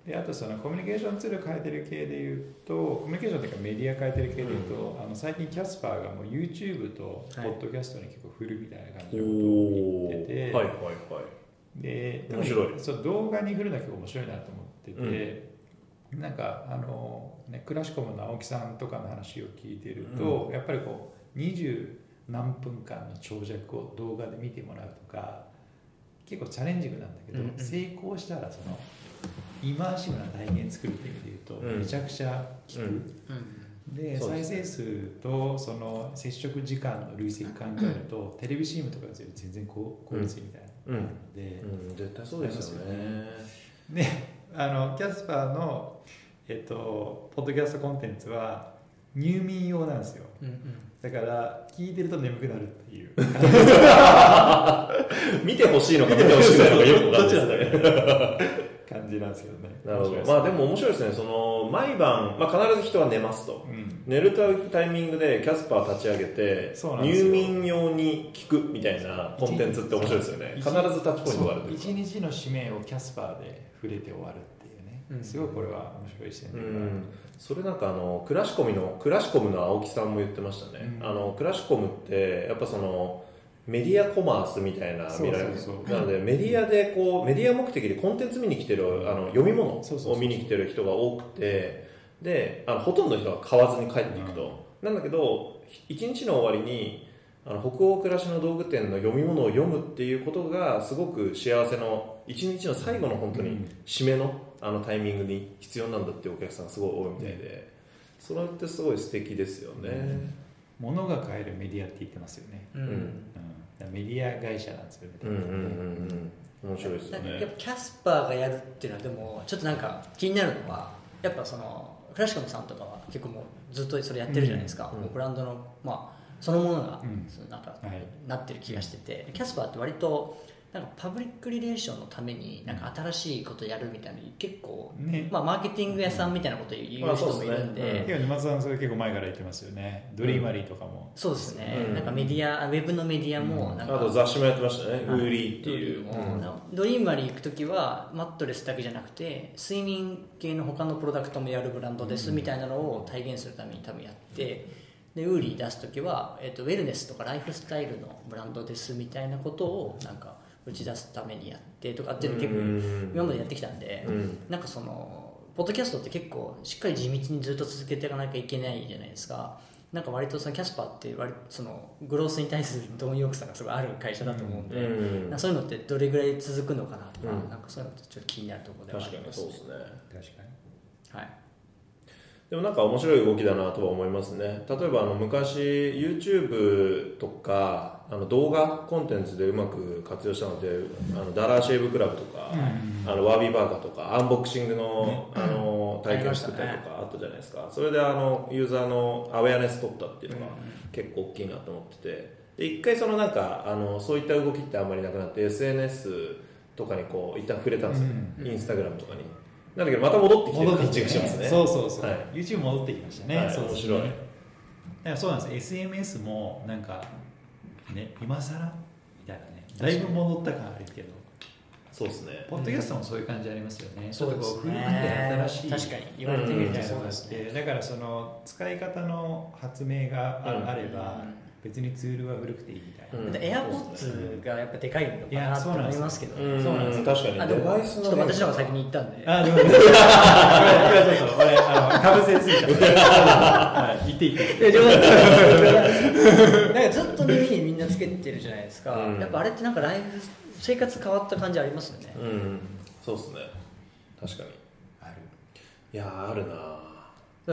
であとそのコミュニケーションツール変えてる系でいうとコミュニケーションというかメディア変えてる系でいうと、あの最近キャスパーがもう YouTube とポッドキャストに結構振るみたいな感じのことを言ってて、はいはいはい。で面白い。そう動画に振るのは結構面白いなと思ってて、なんかあの、ね、クラシコムの青木さんとかの話を聞いてると、やっぱりこう二十何分間の長尺を動画で見てもらうとか結構チャレンジングなんだけど、うんうん。成功したらそのイマーシブな体験作るっていう意味で言うと、うん。めちゃくちゃ効く。うん。うん。でね。再生数とその接触時間の累積考えると、テレビ CM とかより全然効効率いいみたいな。のがあるので、うん。絶対そうですよね。であのキャスパーの、えっと、ポッドキャストコンテンツは入眠用なんですよ。うんうん。だから聞いてると眠くなるっていう。見てほしいのか見てほしくないのかよくわかんないですね。感 じなんですけどね。なるほど。まあでも面白いですね。その毎晩、まあ、必ず人は寝ますと。うん。寝るタイミングでキャスパー立ち上げて入眠用に聞くみたいなコンテンツって面白いですよね。必ずタッチポイントがあるという。か一日の使命をキャスパーで触れて終わるっていうね、うん。すごいこれは面白い視点うで、ん。それなんかあのクラシコミのクラシコムの青木さんも言ってましたね、うん。あのクラシコムってやっぱそのメディアコマースみたいな見られるそう。そうそうなのでメディアでこうメディア目的でコンテンツ見に来てるあの読み物を見に来てる人が多くてであのほとんどの人が買わずに帰っていくと、なんだけど一日の終わりにあの北欧暮らしの道具店の読み物を読むっていうことがすごく幸せの一日の最後の本当に締めのあのタイミングに必要なんだっていうお客さんがすごい多いみたいで、それってすごい素敵ですよね。物が買えるメディアって言ってますよね、ううん。んうん、だからメディア会社なんですよね、うんうんうんうん。面白いですよなんかやっねぱキャスパーがやるっていうのはでもちょっとなんか気になるのはやっぱそのクラシカムさんとかは結構もうずっとそれやってるじゃないですか、うん。もうブランドのまあそのものが、うん。そのなんか、はい。なってる気がしてて。キャスパーって割となんかパブリックリレーションのためになんか新しいことやるみたいな結構、ね。まあ、マーケティング屋さんみたいなこと言う人もいるんで、まあそうですね。いや沼津さんそれ結構前から言ってますよね。 Dreamery とかも、そうですね、うん。なんかメディアウェブのメディアもなんか、あと雑誌もやってましたね、 Woolly っていう、 Dreamery 行く時はマットレスだけじゃなくて睡眠系の他のプロダクトもやるブランドですみたいなのを体現するために多分やってで Woolly 出す時は、えっとウェルネスとかライフスタイルのブランドですみたいなことをなんか打ち出すためにやってとかっていうの結構うん。今までやってきたんで、うん。なんかそのポッドキャストって結構しっかり地道にずっと続けていかなきゃいけないじゃないですか。なんか割とそのキャスパーって割そのグロースに対する貪欲さがすごいある会社だと思うんで、うん。なんかそういうのってどれぐらい続くのかなとか、うん。なんかそういうのってちょっと気になるところではあ確かりますにそうですね。確かに。はいでもなんか面白い動きだなとは思いますね。例えばあの昔 YouTube とかあの動画コンテンツでうまく活用したのであのダラーシェイブクラブとか、あのワービーバーガーとかアンボクシングの,、あの体験を作ったりとかあったじゃないですか。それであのユーザーのアウェアネス取ったっていうのが結構大きいなと思ってて。で一回そのなんかあのそういった動きってあんまりなくなって SNS とかにこう一旦触れたんですよ、インスタグラムとかになんだけどまた戻ってきてる感じがしますね。そうそうそう、はい。YouTube 戻ってきましたね、はいそう面白い。だからそうなんです。SMS もなんかね今更みたいなね。だいぶ戻った感あるけど。そうですね。ポッドキャストもそういう感じありますよね、そうですちょっとこう古くてね新しい確かに言われてみるみたいなとそうのがあっですね。てだからその使い方の発明があ,、うん。あれば別にツールは古くていいみたいな、うん。エアポッツがやっぱでかいのかなと思いますけど、うん。そうなんですよ。確かに。あでもデバイスのちょっと私の方が先に行ったんで。あでも今ちょっと俺あのかぶせすぎた。はい言って言ってなんかずっと耳にみんなつけてるじゃないですか、うん。やっぱあれってなんかライフ生活変わった感じありますよね、うん。そうですね。確かに。ある。いやーあるな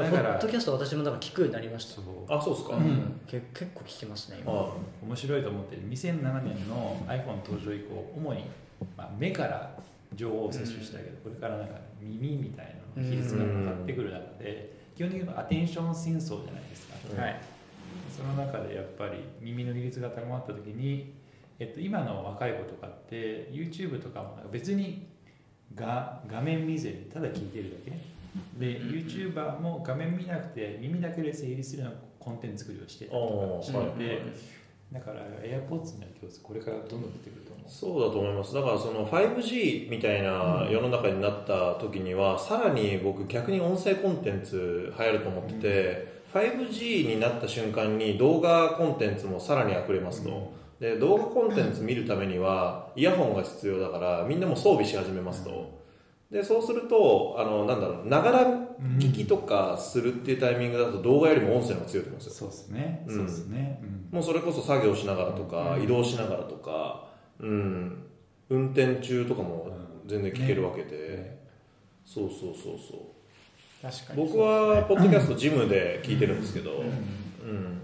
だからポッドキャスト私もだから聞くようになりました。あそうですか、うん。け結構聞きますね今。あ面白いと思って2007年の iPhone 登場以降主に、まあ、目から情報を摂取したけど、これからなんか耳みたいなの比率が上がってくる中で、基本的にアテンション戦争じゃないですか、うん。はい。その中でやっぱり耳の比率が高まった時に、えっと、今の若い子とかって YouTube とかも別にが画面見ずにただ聞いてるだけで YouTuber も画面見なくて耳だけで成立するようなコンテンツ作りをしてたりとかしててだから AirPods の教室これからどんどん出てくると思う。そうだと思います。だからその 5G みたいな世の中になった時には、さらに僕逆に音声コンテンツ流行ると思ってて、5G になった瞬間に動画コンテンツもさらに溢れますと、で動画コンテンツ見るためにはイヤホンが必要だからみんなも装備し始めますと、でそうするとあのなんだろうながら聞きとかするっていうタイミングだと動画よりも音声の方が強いと思うんですよ。そうですね、うん。そうですね、うん。もうそれこそ作業しながらとか、うん。移動しながらとか、うん、運転中とかも全然聞けるわけで、ね。そうそうそうそう。確かに僕はポッドキャストジムで聞いてるんですけど、うん。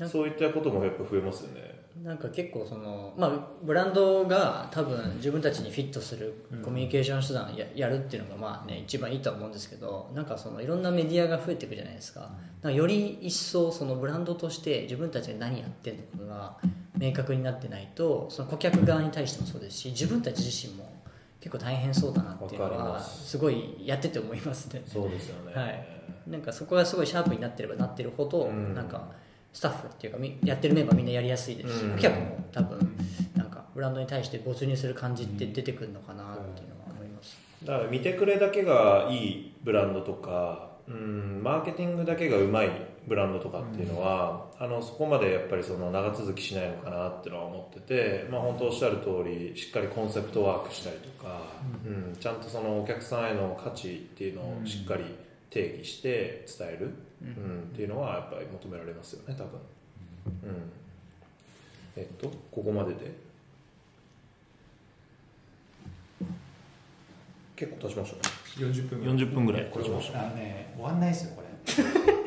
うん。そういったこともやっぱ増えますよねなんか結構その、まあ、ブランドが多分自分たちにフィットするコミュニケーション手段ややるっていうのがまあね一番いいとは思うんですけどなんかそのいろんなメディアが増えていくじゃないですか。かより一層そのブランドとして自分たちが何やってるのかが明確になってないとその顧客側に対してもそうですし自分たち自身も結構大変そうだなっていうのはます。すごいやってて思いますね。そうですよね、はい。なんかそこがすごいシャープになってればなってるほど、うん。なんかスタッフっていうかみやってるメンバーみんなやりやすいですし、うん。顧客も多分なんかブランドに対して没入する感じって出てくるのかなっていうのは思います、だから見てくれだけがいいブランドとか、うん、マーケティングだけがうまいブランドとかっていうのは、あのそこまでやっぱりその長続きしないのかなっていうのは思ってて、まあ、本当おっしゃる通りしっかりコンセプトワークしたりとか、うんちゃんとそのお客さんへの価値っていうのをしっかり定義して伝える、うん。っていうのはやっぱり求められますよね多分、うん。えっとここまでで？結構経ちましたね。40分ぐらい。40分ぐらい。これ経ちましたあのね終わんないですよこれ。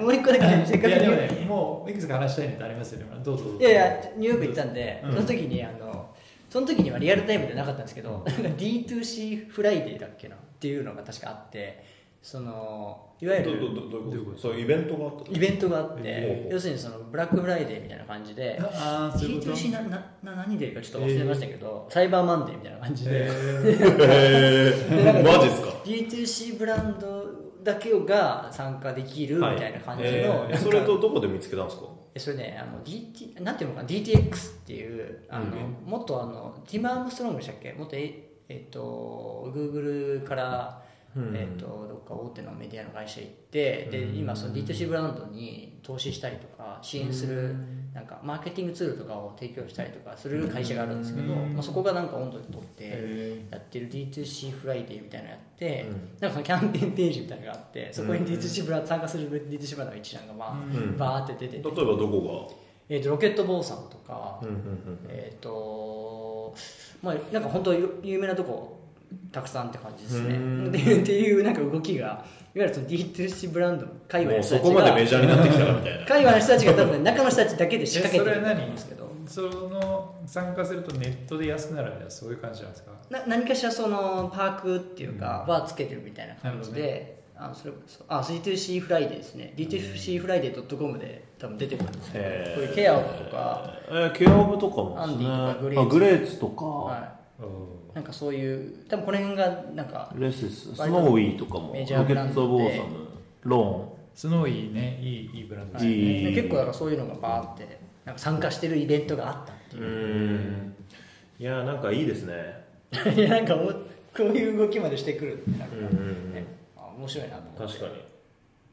もう一個だけせっかくねもういくつか話したいのってありますよ。ねどうぞどうぞ。いやいやニューヨーク行ったんで、うん。その時にあのその時にはリアルタイムでなかったんですけど、なん。か D2C フライデーだっけな？っていうのが確かあってそのいわゆるそういうイベントがあったイベントがあってえ要するにそのブラックフライデーみたいな感じでああそういうこと T2C ななな何でかちょっと忘れましたけど、サイバーマンデーみたいな感じで、へえ。マジっすか？D2C ブランドだけが参加できるみたいな感じの、それとどこで見つけたんですか？えそれねあの DT なんていうのかな？DTX っていうあの、もっとあのティム・アームストロングでしたっけ？もっとええっと Google から、うん。えっとどっか大手のメディアの会社行ってで今その D2C ブランドに投資したりとか支援するなんかマーケティングツールとかを提供したりとかする会社があるんですけど、まあ、そこがなんか音頭にとってやってる D2C フライデーみたいなのやって、なんかそのキャンペーンページみたいなのがあってそこに D2C ブランド参加する D2C ブランドの一覧がまあ、ん。バーって出てて。例えばどこえー、とロケットボーさんとか、がうんうんうん。えっ、とまあなんか本当有名なとこたくさんって感じですね。うん。っていうなんか動きがいわゆるその D2C ブランドの界隈の人たちそこまでメがジャーになってきたらみたいな。界隈の人たちが多分中の人たちだけで仕掛けてる。んですけどその参加するとネットで安くなるみたいなそういう感じなんですか？な何かしらそのパークっていうかはつけてるみたいな感じで、あそれそあ D2C フライデーですね。D2C フライデー .com で多分出てくるんですけど、こういうケアオブとか、えーケアオブとかもアンディとかグレーツあグレーツとか、はい、なんかそういう多分この辺がなんかレスススノーイーとかもメジャーロケッブランドでトボーサムロスノーイーねいいい。いブランドですねいい。で結構だからそういうのがバーってなんか参加してるイベントがあったっていう、ん。いやなんかいいですね。いやなんかこういう動きまでしてくるってなんか、うんうんうん。ねあ面白いなと思って。確かに。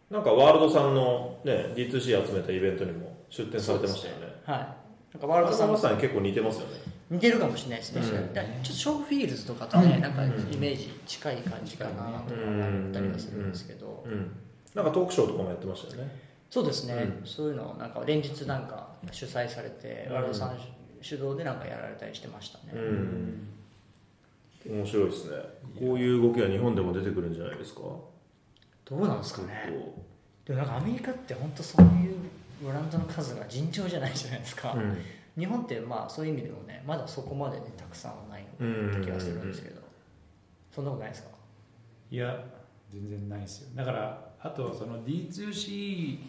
なんかワールドさんの、ね、D2C 集めたイベントにも出展されてましたよね。はい。なんかワールドさんまさに結構似てますよね似てるかもしれないですね、うん。ちょっとショーフィールズとかとね、なんかイメージ近い感じかなとか思ったりはするんですけど、うん。なんかトークショーとかもやってましたよね。そうですね、うそういうのをなんか連日なんか主催されて、うん。ワールドさん主導でなんかやられたりしてましたね、うん。面白いですね。こういう動きは日本でも出てくるんじゃないですか？どうなんですかね。結でもなんかアメリカって本当そういうブランドの数が尋常じゃないじゃないですか、構うん日本ってまあそういう意味でもねまだそこまでねたくさんはないのかなって気がするんですけど、そんなことないですか？いや。全然ないですよ。だからあとその D2C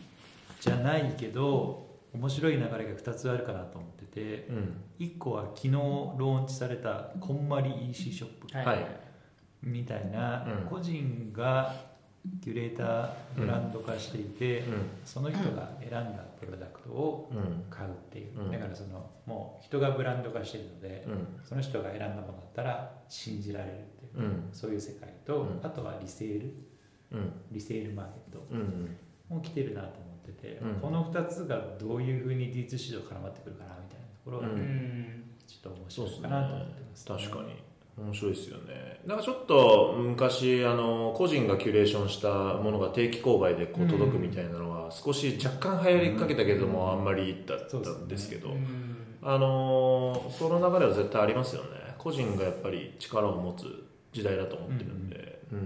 じゃないけど面白い流れが2つあるかなと思っててうん。1個は昨日ローンチされたこんまり EC ショップはい。みたいなうん。個人がキュレーターブランド化していて、その人が選んだプロダクトをうんうん買うっていう、うん。だからそのもう人がブランド化してるので、うん。その人が選んだものだったら信じられるっていう、うん。そういう世界と、うん。あとはリセール。うん。リセールマーケットうんも来てるなと思ってて、うん。この2つがどういうふうに D2 市場絡まってくるかなみたいなところがううん。んちょっと面白いかなと思ってます、確かに面白いですよね。なんかちょっと昔あの個人がキュレーションしたものが定期購買でこう届くみたいなのは少し若干流行りかけたけどもあんまりだったんですけど、あのその流れは絶対ありますよね。個人がやっぱり力を持つ時代だと思ってるんで、うん。っ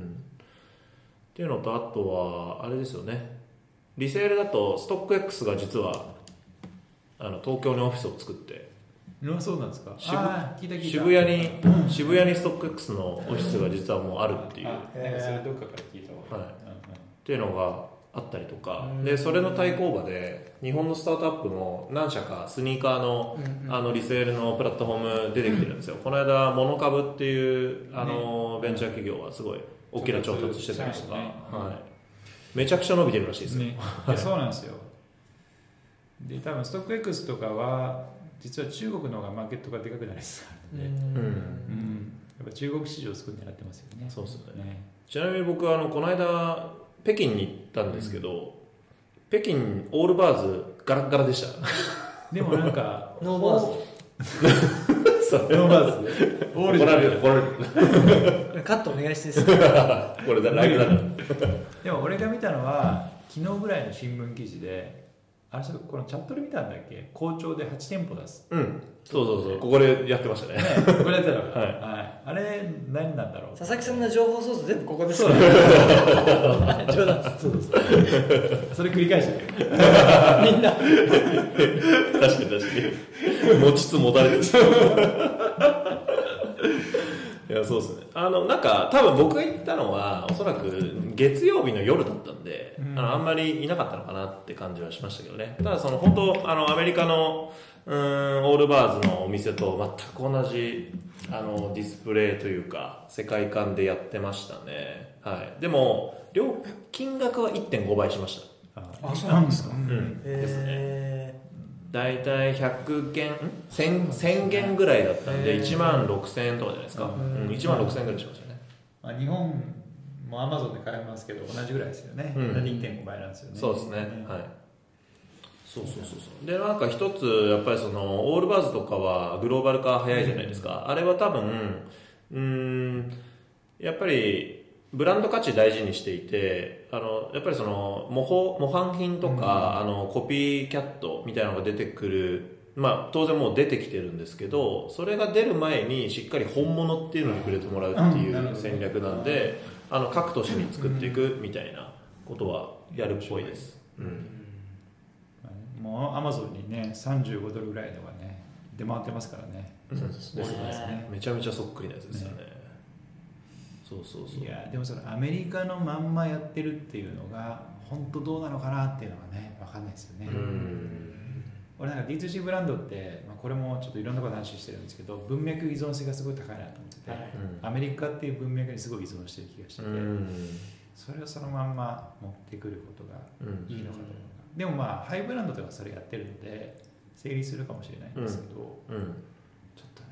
ていうのとあとはあれですよね。リセールだとストック X が実はあの東京にオフィスを作って。うんそうなんですか。渋あー聞いた聞いた。渋谷に渋谷にストック X のオフィスが実はもうあるっていう。それどっかから聞いたわ、はい。うんうん。ていうのがあったりとかうん。でそれの対抗馬で日本のスタートアップも何社かスニーカーのあのリセールのプラットフォーム出てきてるんですよ、この間モノ株っていうあのベンチャー企業はすごい大きな調達してたりとか、はい、めちゃくちゃ伸びてるらしいですよ、ね、そうなんですよ。で多分ストック X とかは実は中国の方がマーケットがでかくなりつつあるんで、うん。うん。やっぱ中国市場をすごい狙ってますよね。そうですよね。ね。ちなみに僕はあのこの間北京に行ったんですけど、北京オールバーズガラッガラでした。でもなんか ノーバー そう。ノーバーズ。オールじゃない。怒られる。怒られるズカットお願いしていいですか？これだライブだから。でも俺が見たのは昨日ぐらいの新聞記事であれこのチャットで見たんだっけ？校長で8店舗出す。うん。そうそうそう。ここでやってましたね。ねこれやってた はい。はい、あれ何なんだろう？佐々木さんの情報ソース全部ここです。ね冗談です。そうそうそれ繰り返してる みんな。確かに確かに。持ちつ持たれつ いややそうですね。あのなんか多分僕が行ったのはおそらく月曜日の夜だったんで、うん。あのあんまりいなかったのかなって感じはしましたけどね。ただその本当あのアメリカのうーんオールバーズのお店と全く同じあのディスプレイというか世界観でやってましたね。はい。でも料金額は1.5倍しました。ああそうなんですか。うん。ですね。へ大体100件ん？1000, 1000件ぐらいだったんでへー。1万6000円とかじゃないですか、ううんん、1万6000円ぐらいしましたね。まあ、日本もアマゾンで買えますけど同じぐらいですよね、うん。2.5倍なんですよね。そうですね、はい。そうそうそうそう。でなんか一つやっぱりそのオールバーズとかはグローバル化早いじゃないですか、あれは多分うーんやっぱりブランド価値大事にしていてあのやっぱりその模倣模範品とか、あのコピーキャットみたいなのが出てくるまあ当然もう出てきてるんですけどそれが出る前にしっかり本物っていうのに触れてもらうっていう戦略なんで、あの各都市に作っていくみたいなことはやるっぽいです、うん。もうアマゾンにね35ドルぐらいのがね出回ってますからね。そうですね。めちゃめちゃそっくりなやつですよねそうそうそう。いやでもそのアメリカのまんまやってるっていうのが本当どうなのかなっていうのがね分かんないですよね、うん。俺なんか D2C ブランドって、まあ、これもちょっといろんなこと話してるんですけど文脈依存性がすごい高いなと思ってて、はい。アメリカっていう文脈にすごい依存してる気がしてて、うん。それをそのまんま持ってくることがうん。いいのかどうか、でもまあハイブランドではそれやってるので成立するかもしれないんですけど、うん。ちょっとね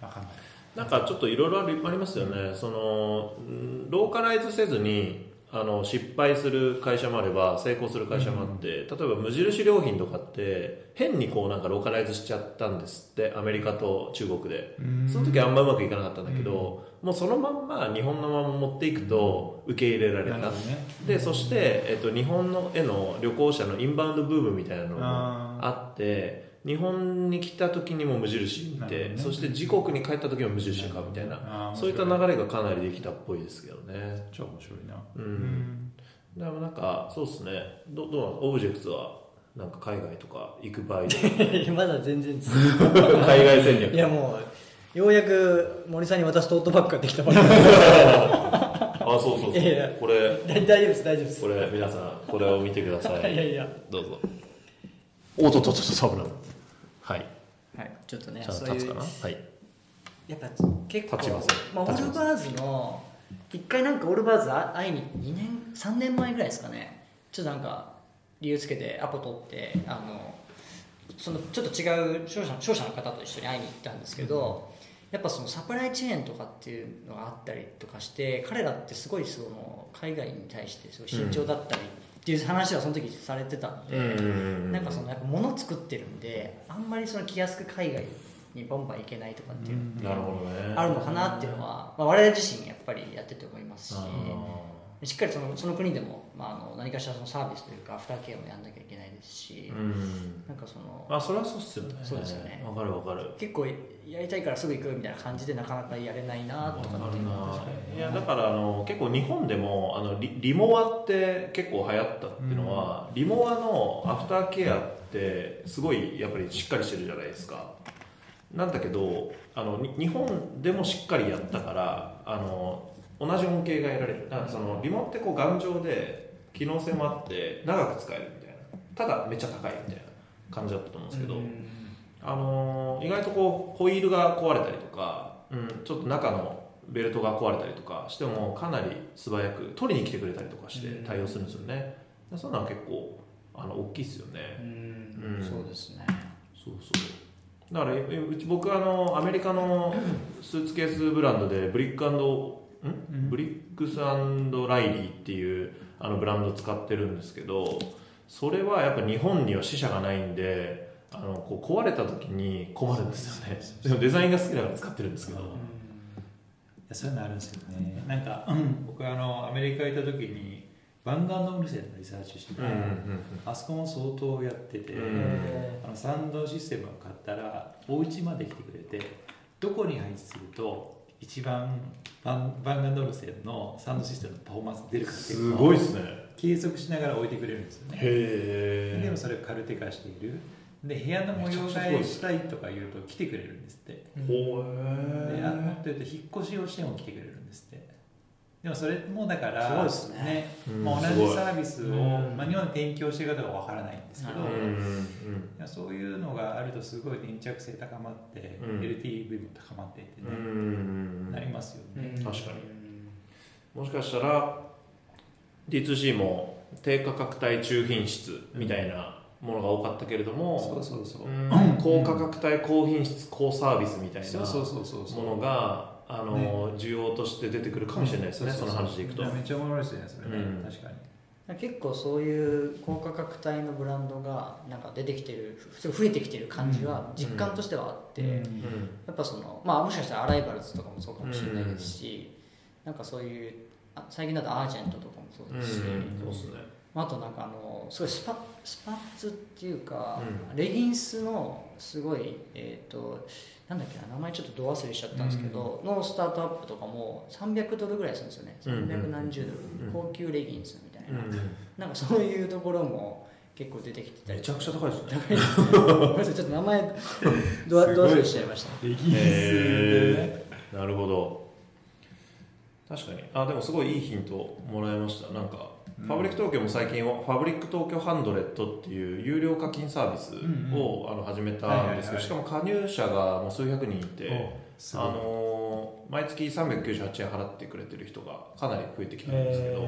分かんないなんかちょっといろいろありますよね、そのうんローカライズせずにあの失敗する会社もあれば成功する会社もあって、例えば無印良品とかって変にこうなんかローカライズしちゃったんですってアメリカと中国で。その時はあんまうまくいかなかったんだけど、もうそのまんま日本のまま持っていくと受け入れられた。ね。でそして、えっと、日本のへの旅行者のインバウンドブームみたいなのもああって日本に来た時にも無印見て、ね。そして自国に帰った時も無印買うみたいな。そういった流れがかなりできたっぽいですけどね。超面白いな。うん、でもなんかそうですね。どどうなのオブジェクトはなんか海外とか行く場合 まだ全然海外戦略。いやもうようやく森さんに渡すトートバッグができたばっかり。あそうそうそう。いやいや。これ。大丈夫です大丈夫です。これ皆さんこれを見てください。いやいや。どうぞ。おっとっとっとっと危ないはい。はい。ちょっとねそういうはい。やっぱ結構立ちません。まあ、オルバーズの一回なんかオールバーズ会いに2年3年前ぐらいですかね。ちょっとなんか理由つけてアポ取ってあのそのちょっと違う商社商社の方と一緒に会いに行ったんですけど、やっぱそのサプライチェーンとかっていうのがあったりとかして彼らってすごいその海外に対してすごい慎重だったりっていう話はその時されてたんで、なんかそのやっぱ物作ってるんであんまりその気安く海外にバンバン行けないとかっていうのあるのかなっていうのは、まあ、我々自身やっぱりやってて思いますしあしっかりそのその国でも、まあ、あの何かしらそのサービスというかアフターケアもやんなきゃいけないですしー、うん。なんかそのまあそれはそうっすよね。そうですよね。わかるわかる。結構やりたいからすぐ行くみたいな感じでなかなかやれないなとかっていういやだからあの結構日本でもあのリリモアって結構流行ったっていうのは、リモアのアフターケアってすごいやっぱりしっかりしてるじゃないですか。なんだけどあのに日本でもしっかりやったからあの同じ恩恵が得られる。だからそのリモアってこう頑丈で機能性もあって長く使えるみたいな。ただめっちゃ高いみたいな感じだったと思うんですけど、あのー意外とこうホイールが壊れたりとか、うん、ちょっと中のベルトが壊れたりとかしてもかなり素早く取りに来てくれたりとかして対応するんですよね、そういうのは結構あの大きいですよね、うん。うん。そうですね。そうそう。だからえうち僕あのアメリカのスーツケースブランドでブリックんブリックスライリーっていうあのブランドを使ってるんですけどそれはやっぱ日本には支社がないんであのこう壊れた時に困るんですよね。でもデザインが好きだから使ってるんですけど。いやそういうのあるんですよね。なんか、僕あのアメリカ行った時にバンガンドオルセンのリサーチしてて、あそこも相当やってて、うん。あのサンドシステムを買ったらお家まで来てくれてどこに配置すると一番バンバンガンドオルセンのサンドシステムのパフォーマンス出るかっていうすごいですね。計測しながら置いてくれるんですよね。へえでもそれをカルテ化している。で部屋の模様替えしたいとか言うと来てくれるんですってほであもっと言うと引っ越しをしても来てくれるんですってでもそれもだからすごいですね。うん。まあ、同じサービスを、うん。まあ、日本で提供してるかどうかわからないんですけど、うん。そういうのがあるとすごい粘着性高まって、うん。LTV も高まっていってね、なりますよね、うん。確かに。もしかしたら D2C も低価格帯中品質みたいなものが多かったけれども、そうそうそう、うん。高価格帯高品質高サービスみたいなそうそうそうそうそう。ものがあの、需要として出てくるかもしれないですね、その話でいくと。やめっちゃおもろいですよねそれね、うん。確かに。結構そういう高価格帯のブランドがなんか出てきてるすごい増えてきてる感じは実感としてはあって、うん。やっぱそのまあもしかしたらアライバルズとかもそうかもしれないですし、なんかそういうあ最近だとアージェントとかもそううんですし、そうっすねあとなんかあのすごいスパスパッツっていうか、うレギンスのすごいえっ、となんだっけな名前ちょっとど忘れしちゃったんですけど、のスタートアップとかも300ドルぐらいするんですよね。うん300何十ドル、うん。高級レギンスみたいな、うんなんかそういうところも結構出てきてたり。めちゃくちゃ高いですね。ごめんなさい。ちょっと名前どど忘れしちゃいました。レギンスでね、へーなるほど。確かに。あでもすごいいいヒントもらいました。なんか、うんファブリック東京も最近はファブリック東京ハンドレットっていう有料課金サービスを、あの始めたんですけどしかも加入者がもう数百人いて、あのー毎月398円払ってくれてる人がかなり増えてきたんですけど、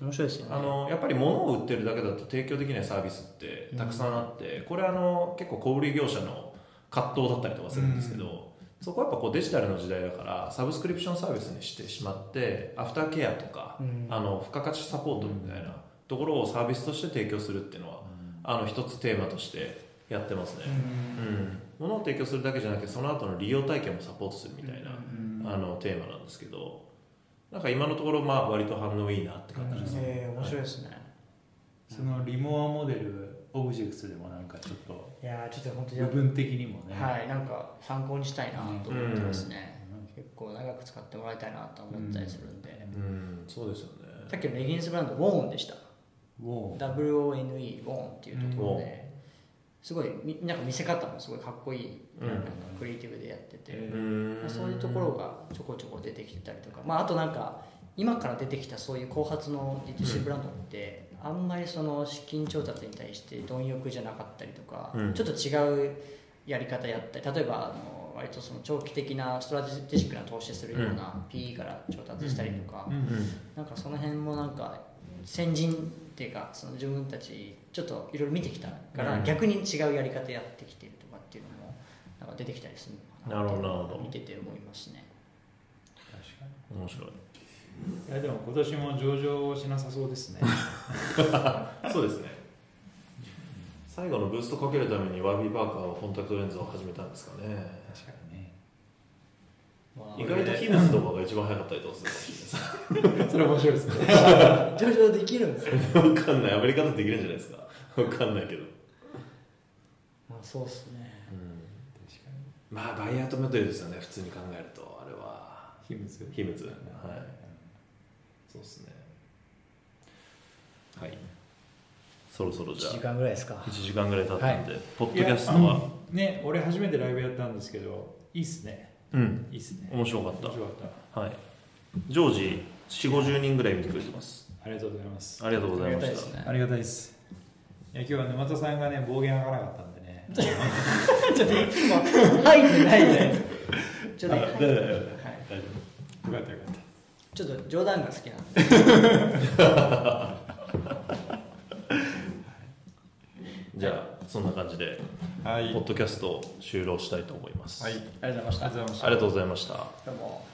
面白いですよね。あのやっぱり物を売ってるだけだと提供できないサービスってたくさんあって、これあの結構小売業者の葛藤だったりとかするんですけど、そこはやっぱこうデジタルの時代だからサブスクリプションサービスにしてしまってアフターケアとか、うん。あの付加価値サポートみたいなところをサービスとして提供するっていうのは、あの一つテーマとしてやってますね、うん。物を提供するだけじゃなくてその後の利用体験もサポートするみたいな、あのテーマなんですけどなんか今のところまあ割と反応いいなって感じですね、えー面白いですね、そのリモアモデルオブジェクトでもなんかちょっといやーちょっと本当に部分的にもね、はいなんか参考にしたいなと思ってますね、結構長く使ってもらいたいなと思ったりするんで、うん、そうですよね。さっきのレギンスブランドウォーンでした。も WONE ウォーンっていうところで、すごいみなんか見せ方もすごいかっこいい、うんなんかクリエイティブでやってて、うん。まあそういうところがちょこちょこ出てきてたりとか、まあ、あとなんか今から出てきたそういう後発の D2C ブランドって、あんまりその資金調達に対して貪欲じゃなかったりとか、うん。ちょっと違うやり方やったり例えばあの割とその長期的なストラテジックな投資するような PE から調達したりとか、うん。なんかその辺もなんか先人っていうかその自分たちちょっといろいろ見てきたから、うん。逆に違うやり方やってきてるとかっていうのもなんか出てきたりするのかななるほど見てて思いますね。確か面白い。にいやでも今年も上場しなさそうですね そうですね。最後のブーストかけるためにワービーパーカーはコンタクトレンズを始めたんですかね。確かにねまあ意外とヒムズとかが一番早かったりとかするかもし それ面白いですね 上場できるんですよ。れない。わかんない。アメリカだとできるんじゃないですか？わかんないけど。まあそうですね。確かにまあ、バイアウトメトルですよね。普通に考えると。あれは。秘密秘密。はい。そうですね。はい。そろそろじゃ1時あ、間ぐらいですか。1時間ぐらい経ったんで、ポッドキャストは、ね俺初めてライブやったんですけどいいっすねうん、いいっすね面白かった面。白かったはい。常時4、50人ぐらい見てくれてます。ありがとうございますありがとうございました。ありがたいですね。ありがたいですいや今日は沼田さんがね暴言吐かなかったんでね ちょっといつも入ってないじゃないですか。ちょっと、はい、あ大丈夫大丈夫はい大丈夫よかったよかったちょっと冗談が好きなんで。じゃあ、そんな感じで、はいポッドキャストを終了したいと思います。はいありがとうございました。ありがとうございましたありがとうございました。どうも。